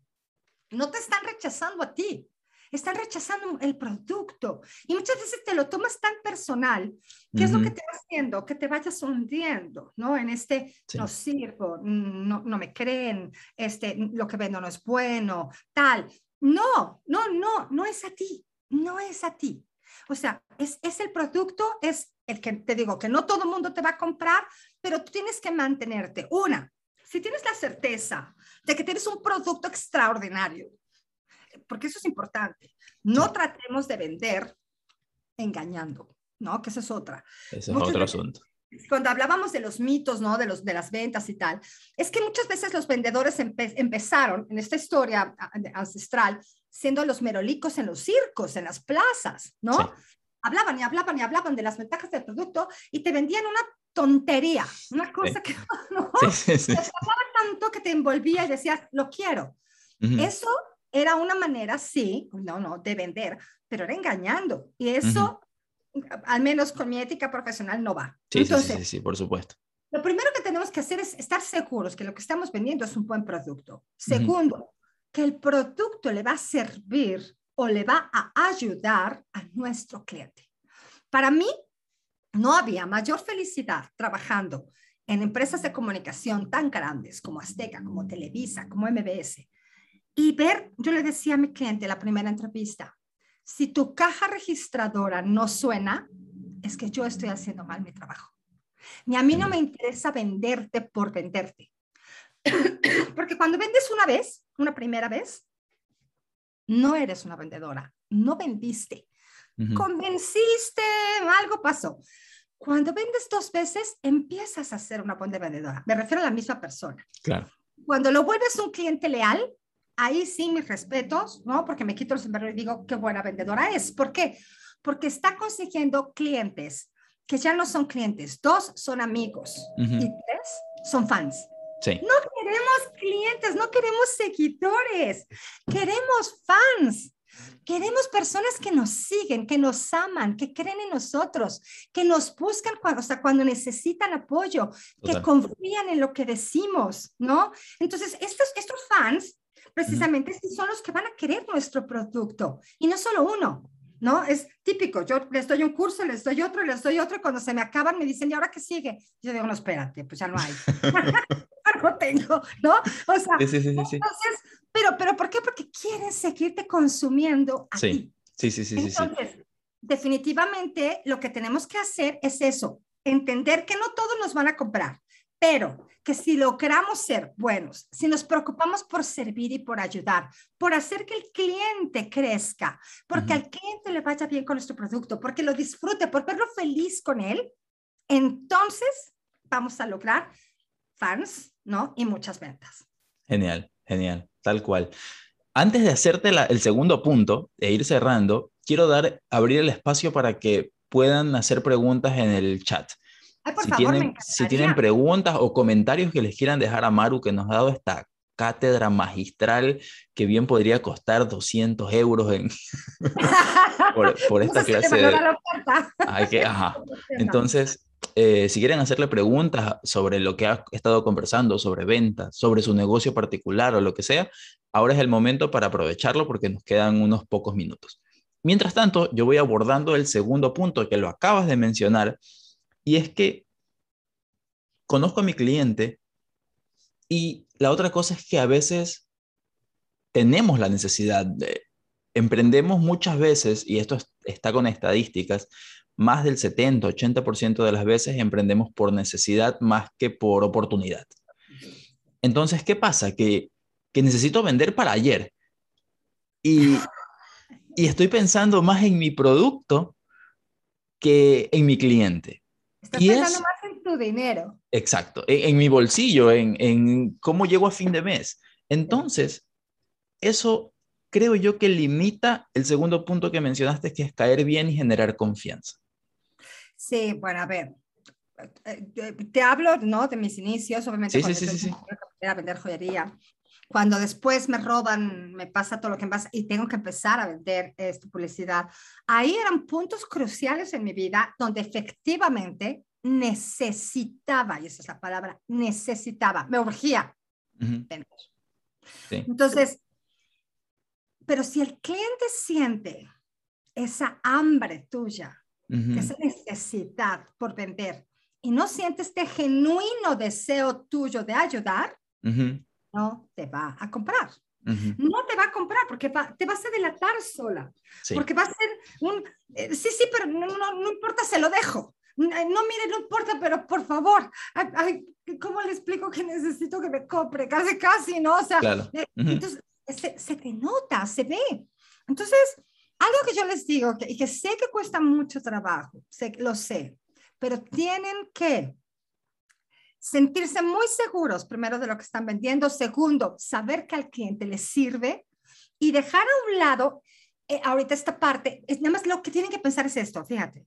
no te están rechazando a ti, están rechazando el producto. Y muchas veces te lo tomas tan personal. ¿Qué es lo que te va haciendo? Que te vayas hundiendo, ¿no? En este, no sirvo, no, no me creen, este, lo que vendo no es bueno, tal. No, no, no, no es a ti, no es a ti. O sea, es, es el producto, es el que te digo que no todo el mundo te va a comprar, pero tú tienes que mantenerte. Una, si tienes la certeza de que tienes un producto extraordinario, porque eso es importante, no tratemos de vender engañando, ¿no? Que esa es otra. Ese es otro asunto. Cuando hablábamos de los mitos, ¿no? De, los, de las ventas y tal, es que muchas veces los vendedores empezaron en esta historia ancestral siendo los merolicos en los circos, en las plazas, ¿no? Hablaban y hablaban y hablaban de las ventajas del producto y te vendían una tontería, una cosa que no, sí, te tanto que te envolvía y decías, lo quiero. Eso era una manera, sí, no, no, de vender, pero era engañando. Y eso, al menos con mi ética profesional, no va. Sí, Entonces, sí, sí, por supuesto. Lo primero que tenemos que hacer es estar seguros que lo que estamos vendiendo es un buen producto. Segundo, que el producto le va a servir o le va a ayudar a nuestro cliente. Para mí, no había mayor felicidad trabajando en empresas de comunicación tan grandes como Azteca, como Televisa, como MBS. Y ver, yo le decía a mi cliente la primera entrevista, si tu caja registradora no suena, es que yo estoy haciendo mal mi trabajo. Ni a mí no me interesa venderte por venderte. Porque cuando vendes una vez, una primera vez, no eres una vendedora, no vendiste. Convenciste, algo pasó. Cuando vendes dos veces, empiezas a ser una buena vendedora. Me refiero a la misma persona. Claro. Cuando lo vuelves un cliente leal, ahí sí mis respetos, ¿no? Porque me quito el sombrero y digo qué buena vendedora es. ¿Por qué? Porque está consiguiendo clientes que ya no son clientes. Dos son amigos y tres son fans. Sí. No queremos clientes, no queremos seguidores, queremos fans. Queremos personas que nos siguen, que nos aman, que creen en nosotros, que nos buscan cuando, o cuando necesitan apoyo, que confían en lo que decimos, ¿no? Entonces, estos, estos fans, precisamente, son los que van a querer nuestro producto. Y no solo uno, ¿no? Es típico, yo les doy un curso, les doy otro, les doy otro, y cuando se me acaban me dicen, ¿y ahora qué sigue? Yo digo, no, espérate, pues ya no hay. no tengo, ¿no? O sea, entonces, pero, pero ¿por qué? Porque quieren seguirte consumiendo a sí. Sí, sí, sí. Entonces, definitivamente lo que tenemos que hacer es eso, entender que no todos nos van a comprar, pero que si logramos ser buenos, si nos preocupamos por servir y por ayudar, por hacer que el cliente crezca, porque al cliente le vaya bien con nuestro producto, porque lo disfrute, por verlo feliz con él, entonces vamos a lograr fans, ¿no? Y muchas ventas. Genial, genial, tal cual. Antes de hacerte el segundo punto e ir cerrando, quiero dar, abrir el espacio para que puedan hacer preguntas en el chat si, tienen, si tienen preguntas o comentarios que les quieran dejar a Maru, que nos ha dado esta cátedra magistral que bien podría costar 200 euros en, por, esta clase de... Hay que, ajá. Entonces, eh, si quieren hacerle preguntas sobre lo que ha estado conversando, sobre ventas, sobre su negocio particular o lo que sea, ahora es el momento para aprovecharlo porque nos quedan unos pocos minutos. Mientras tanto, yo voy abordando el segundo punto que lo acabas de mencionar, y es que conozco a mi cliente y la otra cosa es que a veces tenemos la necesidad de, emprendemos muchas veces, y esto está con estadísticas, más del 70-80% de las veces emprendemos por necesidad más que por oportunidad. Entonces, ¿qué pasa? Que, que necesito vender para ayer. Y, y estoy pensando más en mi producto que en mi cliente. Estás pensando más en tu dinero. Exacto, en, mi bolsillo, en, en, cómo llego a fin de mes. Entonces, eso creo yo que limita el segundo punto que mencionaste, que es caer bien y generar confianza. Sí, bueno, a ver, te hablo, ¿no? De mis inicios, obviamente. Sí, sí, sí, sí. A vender joyería cuando después me roban, me pasa todo lo que me pasa y tengo que empezar a vender esta publicidad. Ahí eran puntos cruciales en mi vida donde efectivamente necesitaba, y esa es la palabra, necesitaba, me urgía vender. Entonces, pero si el cliente siente esa hambre tuya, esa necesidad por vender, y no siente este genuino deseo tuyo de ayudar, no te va a comprar. No te va a comprar porque te vas a delatar sola. Porque va a ser un, eh, sí, sí, pero no, no, importa, se lo dejo. No, mire, no importa, pero por favor, ay, ¿cómo le explico que necesito que me compre? Casi, casi, ¿no? O sea, eh, entonces se, se, te nota, se ve. Entonces, algo que yo les digo que, y que sé que cuesta mucho trabajo, sé, lo sé, pero tienen que sentirse muy seguros, primero, de lo que están vendiendo, segundo, saber que al cliente le sirve y dejar a un lado, eh, ahorita esta parte, es, nada más lo que tienen que pensar es esto, fíjate,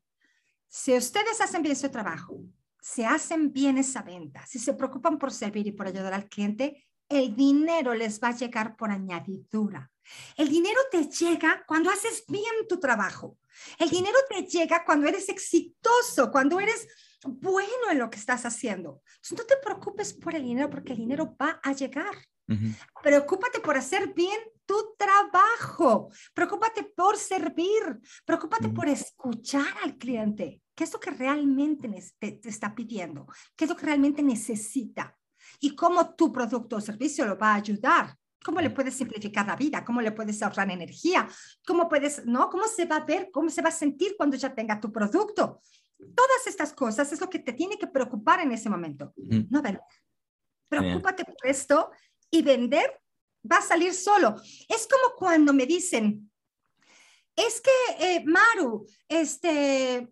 si ustedes hacen bien su trabajo, si hacen bien esa venta, si se preocupan por servir y por ayudar al cliente, el dinero les va a llegar por añadidura. El dinero te llega cuando haces bien tu trabajo. El dinero te llega cuando eres exitoso, cuando eres bueno en lo que estás haciendo. Entonces, no te preocupes por el dinero porque el dinero va a llegar. Preocúpate por hacer bien tu trabajo. Preocúpate por servir. Preocúpate por escuchar al cliente. ¿Qué es lo que realmente te, te está pidiendo? ¿Qué es lo que realmente necesita? Y cómo tu producto o servicio lo va a ayudar cómo le puedes simplificar la vida, cómo le puedes ahorrar energía, cómo puedes, ¿no? Cómo se va a ver, cómo se va a sentir cuando ya tenga tu producto. Todas estas cosas es lo que te tiene que preocupar en ese momento, no vender. Preocúpate por esto y vender va a salir solo. Es como cuando me dicen, es que, eh, Maru, este,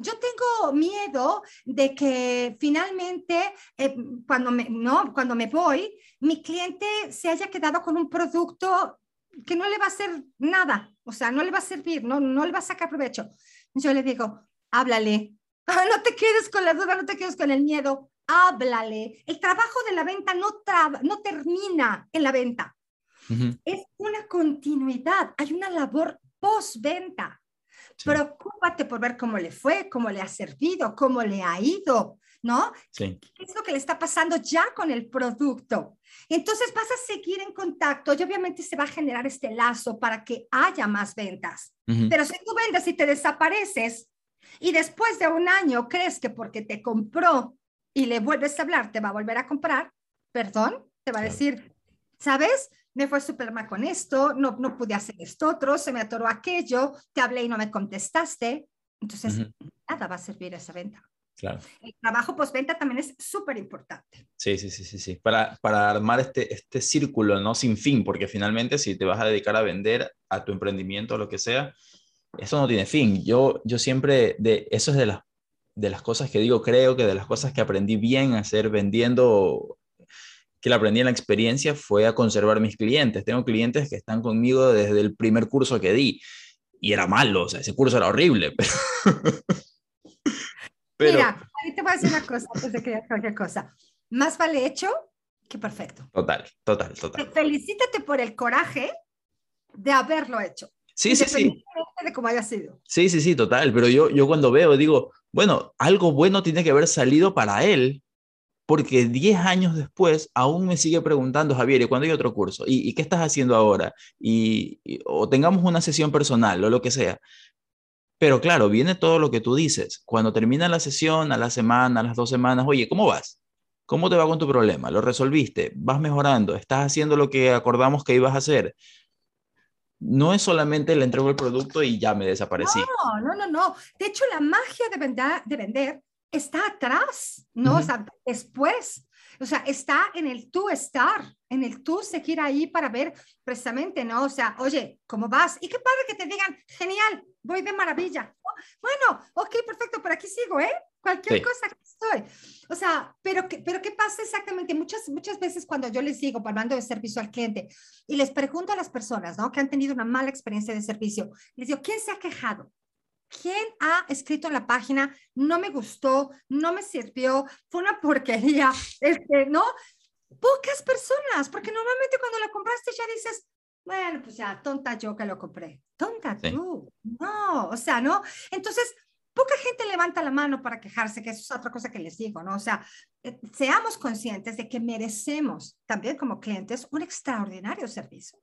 yo tengo miedo de que finalmente, eh, cuando, me, no, cuando me voy, mi cliente se haya quedado con un producto que no le va a hacer nada, o sea, no le va a servir, no, no le va a sacar provecho. Yo le digo, háblale, no te quedes con la duda, no te quedes con el miedo, háblale. El trabajo de la venta no, no termina en la venta. Es una continuidad, hay una labor postventa. Preocúpate por ver cómo le fue, cómo le ha servido, cómo le ha ido, ¿no? Sí. ¿Qué es lo que le está pasando ya con el producto? Entonces vas a seguir en contacto y obviamente se va a generar este lazo para que haya más ventas. Pero si tú vendes y te desapareces y después de un año crees que porque te compró y le vuelves a hablar, te va a volver a comprar, perdón, te va a decir, ¿sabes? Me fue súper mal con esto, no, no pude hacer esto otro, se me atoró aquello, te hablé y no me contestaste. Entonces, nada va a servir esa venta. Claro. El trabajo postventa también es súper importante. Sí, sí, sí, sí, sí. Para, para armar este, este círculo, ¿no? Sin fin, porque finalmente si te vas a dedicar a vender a tu emprendimiento o lo que sea, eso no tiene fin. Yo, yo siempre, de, eso es de las, de las cosas que digo, creo que de las cosas que aprendí bien a hacer vendiendo que la aprendí en la experiencia fue a conservar mis clientes. Tengo clientes que están conmigo desde el primer curso que di y era malo, o sea, ese curso era horrible. Pero... Mira, te voy a decir una cosa antes de que cualquier cosa. Más vale hecho que perfecto. Total, total, total. Felicítate por el coraje de haberlo hecho. Sí, sí, sí. De cómo haya sido. Sí, sí, sí, total. Pero yo, yo cuando veo, digo, bueno, algo bueno tiene que haber salido para él porque 10 años después aún me sigue preguntando, Javier, ¿y cuándo hay otro curso? ¿Y, qué estás haciendo ahora? Y, o tengamos una sesión personal o lo que sea. Pero claro, viene todo lo que tú dices. Cuando termina la sesión, a la semana, a las dos semanas, oye, ¿cómo vas? ¿Cómo te va con tu problema? ¿Lo resolviste? ¿Vas mejorando? ¿Estás haciendo lo que acordamos que ibas a hacer? no es solamente le entrego el producto y ya me desaparecí. No, no, no, no. De hecho, la magia de vender, de vender está atrás, ¿no? O sea, después, o sea, está en el tú estar, en el tú seguir ahí para ver precisamente, ¿no? O sea, oye, ¿cómo vas? Y qué padre que te digan, genial, voy de maravilla. bueno, ok, perfecto, por aquí sigo, ¿eh? Cualquier cosa que estoy. O sea, pero, ¿qué, pero ¿qué pasa exactamente? Muchas, muchas veces cuando yo les digo, hablando de servicio al cliente, y les pregunto a las personas, ¿no? Que han tenido una mala experiencia de servicio, les digo, ¿quién se ha quejado? ¿Quién ha escrito en la página? No me gustó, no me sirvió, fue una porquería, este, ¿no? Pocas personas, porque normalmente cuando lo compraste ya dices, bueno, pues ya, tonta yo que lo compré. Tonta tú. No, o sea, ¿no? Entonces, poca gente levanta la mano para quejarse, que eso es otra cosa que les digo, ¿no? O sea, eh, seamos conscientes de que merecemos también como clientes un extraordinario servicio.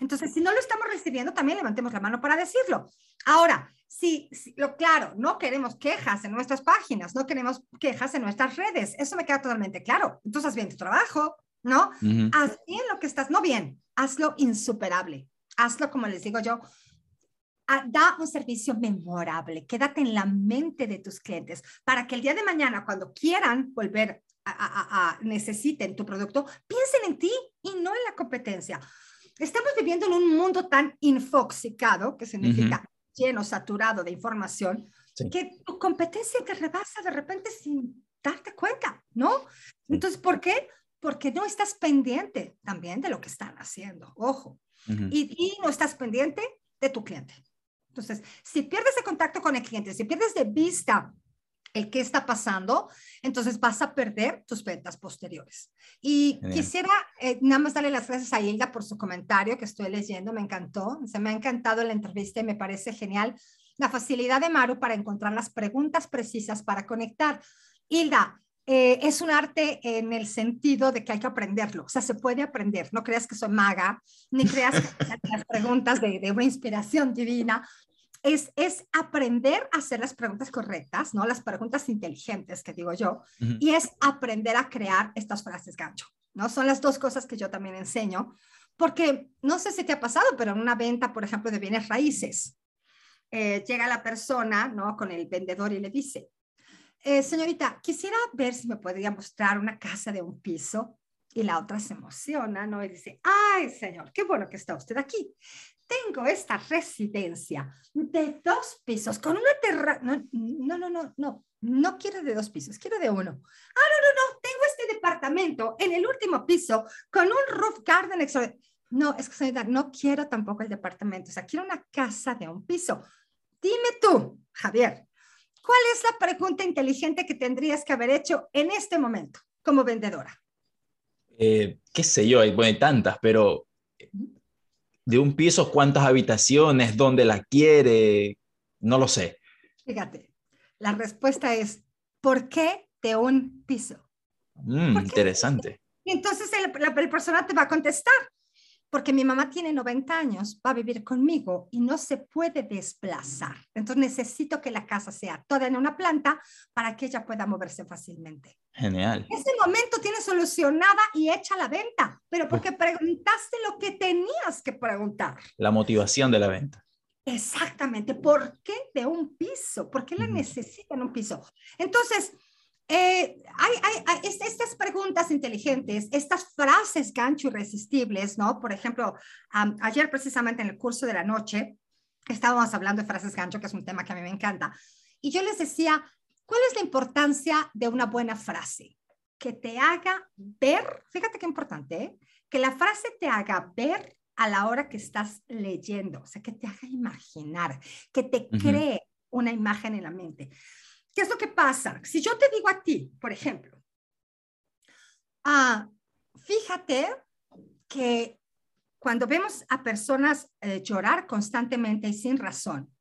Entonces, si no lo estamos recibiendo, también levantemos la mano para decirlo. Ahora, si, lo claro, no queremos quejas en nuestras páginas, no queremos quejas en nuestras redes, eso me queda totalmente claro. Entonces, haz bien tu trabajo, ¿no? Haz bien lo que estás, no bien, hazlo insuperable. Hazlo, como les digo yo, da un servicio memorable, quédate en la mente de tus clientes para que el día de mañana, cuando quieran volver a, necesiten tu producto, piensen en ti y no en la competencia. Estamos viviendo en un mundo tan infoxicado, que significa lleno, saturado de información, que tu competencia te rebasa de repente sin darte cuenta, ¿no? Entonces, ¿por qué? Porque no estás pendiente también de lo que están haciendo, ojo, y, y no estás pendiente de tu cliente. Entonces, si pierdes el contacto con el cliente, si pierdes de vista el qué está pasando, entonces vas a perder tus ventas posteriores. Y quisiera eh, nada más darle las gracias a Hilda por su comentario que estoy leyendo, me encantó, se me ha encantado la entrevista y me parece genial la facilidad de Maru para encontrar las preguntas precisas para conectar. Hilda, eh, es un arte en el sentido de que hay que aprenderlo, o sea, se puede aprender, no creas que soy maga, ni creas que las preguntas de, de una inspiración divina, es, es aprender a hacer las preguntas correctas, ¿no? Las preguntas inteligentes, que digo yo, y es aprender a crear estas frases gancho, ¿no? Son las dos cosas que yo también enseño, porque no sé si te ha pasado, pero en una venta, por ejemplo, de bienes raíces, eh, llega la persona, ¿no? Con el vendedor y le dice, eh, señorita, quisiera ver si me podría mostrar una casa de un piso. Y la otra se emociona, ¿no? Y dice, ay, señor, qué bueno que está usted aquí. Tengo esta residencia de dos pisos con una terraza. No, no, no, no, no, no quiero de dos pisos, quiero de uno. Ah, no, no, no, tengo este departamento en el último piso con un roof garden No, es que señorita, no quiero tampoco el departamento, o sea, quiero una casa de un piso. Dime tú, Javier, ¿Cuál es la pregunta inteligente que tendrías que haber hecho en este momento como vendedora? Eh, qué sé yo, hay, bueno, hay tantas, pero de un piso, ¿cuántas habitaciones? ¿Dónde la quiere? No lo sé. Fíjate, la respuesta es, ¿por qué de un piso? Mm, interesante. Y entonces la persona te va a contestar, porque mi mamá tiene 90 años, va a vivir conmigo y no se puede desplazar. Entonces necesito que la casa sea toda en una planta para que ella pueda moverse fácilmente. Genial. Ese momento tiene solucionada y hecha la venta, pero porque preguntaste lo que tenías que preguntar. La motivación de la venta. Exactamente. ¿Por qué de un piso? ¿Por qué la necesitan un piso? Entonces, eh, hay, hay, estas preguntas inteligentes, estas frases gancho irresistibles, ¿no? Por ejemplo, ayer precisamente en el curso de la noche estábamos hablando de frases gancho, que es un tema que a mí me encanta, y yo les decía, ¿cuál es la importancia de una buena frase? Que te haga ver, fíjate qué importante, ¿eh? que la frase te haga ver a la hora que estás leyendo, o sea, que te haga imaginar, que te cree una imagen en la mente. ¿Qué es lo que pasa? Si yo te digo a ti, por ejemplo, ah, fíjate que cuando vemos a personas eh, llorar constantemente y sin razón,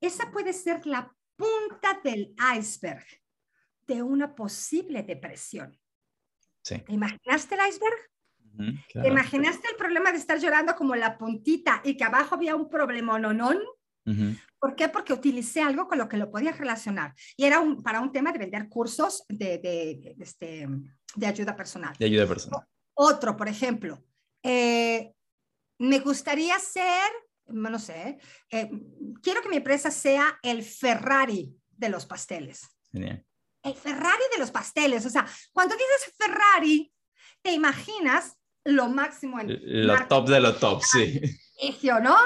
esa puede ser la punta del iceberg de una posible depresión. Sí. ¿Te imaginaste el iceberg? ¿Te imaginaste el problema de estar llorando como la puntita y que abajo había un problema ¿Por qué? Porque utilicé algo con lo que lo podía relacionar. Y era un, para un tema de vender cursos de, de, este, de ayuda personal. De ayuda personal. Otro, por ejemplo, eh, me gustaría ser, no sé, eh, quiero que mi empresa sea el Ferrari de los pasteles. Genial. El Ferrari de los pasteles. O sea, cuando dices Ferrari, te imaginas lo máximo en... Lo top de lo top, sí. ¿no?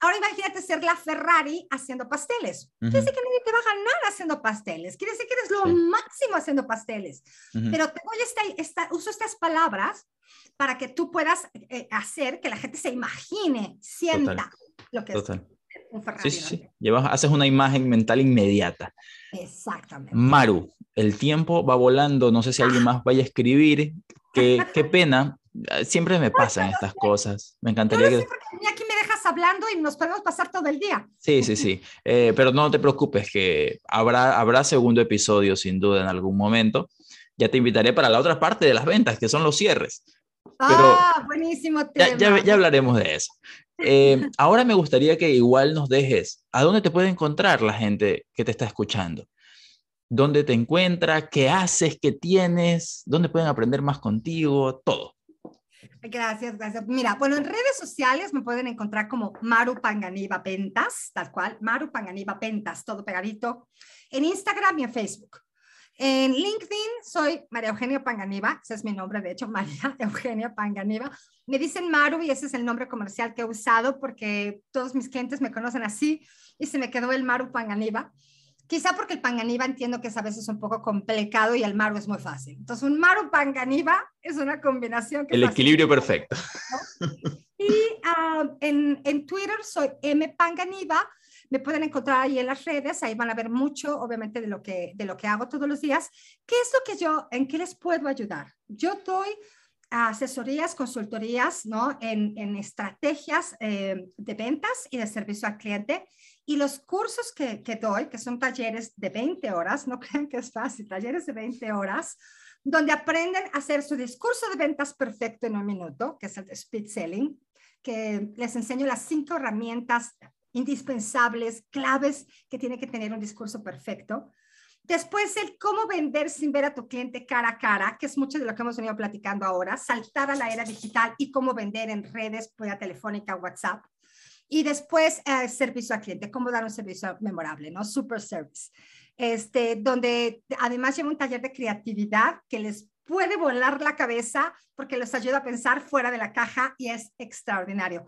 Ahora imagínate ser la Ferrari haciendo pasteles. Quiere decir que nadie te va a ganar haciendo pasteles. Quiere decir que eres lo máximo haciendo pasteles. Pero te voy a esta, uso estas palabras para que tú puedas eh, hacer que la gente se imagine, sienta lo que es un Ferrari. Sí, sí, Llevas, haces una imagen mental inmediata. Exactamente. Maru, el tiempo va volando. No sé si alguien más vaya a escribir. Qué, qué pena. Siempre me pasan estas cosas. Me encantaría que hablando y nos podemos pasar todo el día. Sí, sí, sí. Eh, pero no te preocupes, que habrá, habrá segundo episodio sin duda en algún momento. Ya te invitaré para la otra parte de las ventas, que son los cierres. ah, buenísimo tema. Ya, hablaremos de eso. Eh, ahora me gustaría que igual nos dejes a dónde te puede encontrar la gente que te está escuchando. ¿Dónde te encuentra? ¿Qué haces? ¿Qué tienes? ¿Dónde pueden aprender más contigo? Todo. Gracias, gracias. Mira, bueno, en redes sociales me pueden encontrar como Maru Panganiba Pentas, tal cual, Maru Panganiba Pentas, todo pegadito, en Instagram y en Facebook. En LinkedIn soy María Eugenia Panganiba, ese es mi nombre, de hecho, María Eugenia Panganiba. Me dicen Maru y ese es el nombre comercial que he usado porque todos mis clientes me conocen así y se me quedó el Maru Panganiba. Quizá porque el panganiba entiendo que es a veces un poco complicado y el maru es muy fácil. Entonces, un maru panganiba es una combinación. Que el equilibrio perfecto. Y ah, en, en, Twitter soy M Panganiba. Me pueden encontrar ahí en las redes. Ahí van a ver mucho, obviamente, de lo que, de lo que hago todos los días. ¿Qué es lo que yo, en qué les puedo ayudar? Yo doy asesorías, consultorías, ¿no? En, en estrategias eh, de ventas y de servicio al cliente y los cursos que, que, doy, que son talleres de 20 horas, no crean que es fácil, talleres de 20 horas, donde aprenden a hacer su discurso de ventas perfecto en un minuto, que es el speed selling, que les enseño las cinco herramientas indispensables, claves que tiene que tener un discurso perfecto. Después, el cómo vender sin ver a tu cliente cara a cara, que es mucho de lo que hemos venido platicando ahora, saltar a la era digital y cómo vender en redes, vía telefónica, WhatsApp. Y después, eh, servicio al cliente, cómo dar un servicio memorable, ¿no? Super service. Este, donde además lleva un taller de creatividad que les puede volar la cabeza porque les ayuda a pensar fuera de la caja y es extraordinario.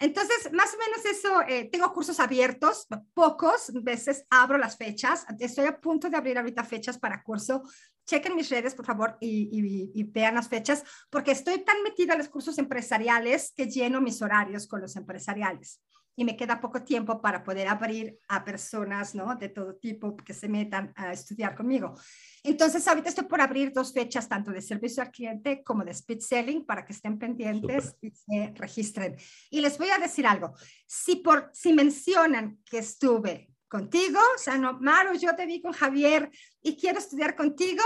Entonces, más o menos eso, eh, tengo cursos abiertos, pocos veces abro las fechas, estoy a punto de abrir ahorita fechas para curso. Chequen mis redes, por favor, y, y, vean las fechas, porque estoy tan metida en los cursos empresariales que lleno mis horarios con los empresariales y me queda poco tiempo para poder abrir a personas ¿no? de todo tipo que se metan a estudiar conmigo. Entonces, ahorita estoy por abrir dos fechas, tanto de servicio al cliente como de speed selling, para que estén pendientes y se registren. Y les voy a decir algo, si, por, si mencionan que estuve contigo, o sea, no, Maru, yo te vi con Javier y quiero estudiar contigo,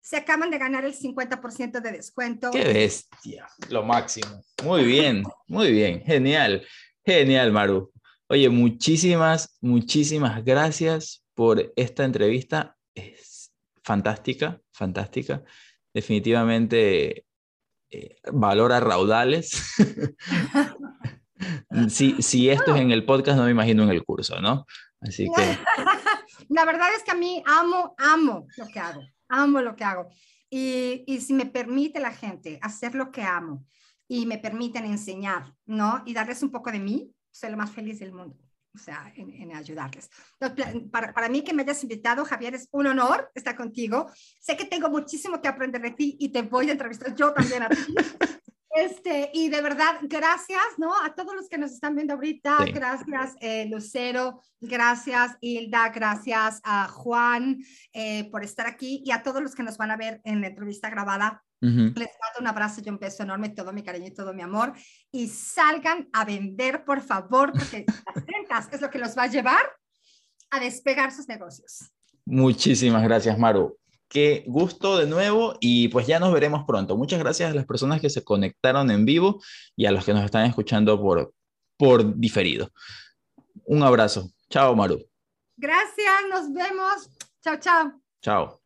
se acaban de ganar el 50% de descuento. ¡Qué bestia! Lo máximo. Muy bien, muy bien, genial. Genial, Maru. Oye, muchísimas, muchísimas gracias por esta entrevista. Es fantástica, fantástica. Definitivamente eh, valora raudales. si, si esto es en el podcast, no me imagino en el curso, ¿no? Así que... La verdad es que a mí amo, amo lo que hago, amo lo que hago. Y, y si me permite la gente hacer lo que amo, y me permiten enseñar, ¿no? Y darles un poco de mí, soy lo más feliz del mundo, o sea, en, ayudarles. para, para, mí que me hayas invitado, Javier, es un honor estar contigo. Sé que tengo muchísimo que aprender de ti y te voy a entrevistar yo también a ti. Este, y de verdad, gracias, ¿no? A todos los que nos están viendo ahorita, gracias eh, Lucero, gracias Hilda, gracias a Juan eh, por estar aquí y a todos los que nos van a ver en la entrevista grabada. Les mando un abrazo y un beso enorme, todo mi cariño y todo mi amor. Y salgan a vender, por favor, porque las ventas es lo que los va a llevar a despegar sus negocios. Muchísimas gracias, Maru. Qué gusto de nuevo y pues ya nos veremos pronto. Muchas gracias a las personas que se conectaron en vivo y a los que nos están escuchando por, por diferido. Un abrazo. Chao, Maru. Gracias, nos vemos. Chao, chao. Chao.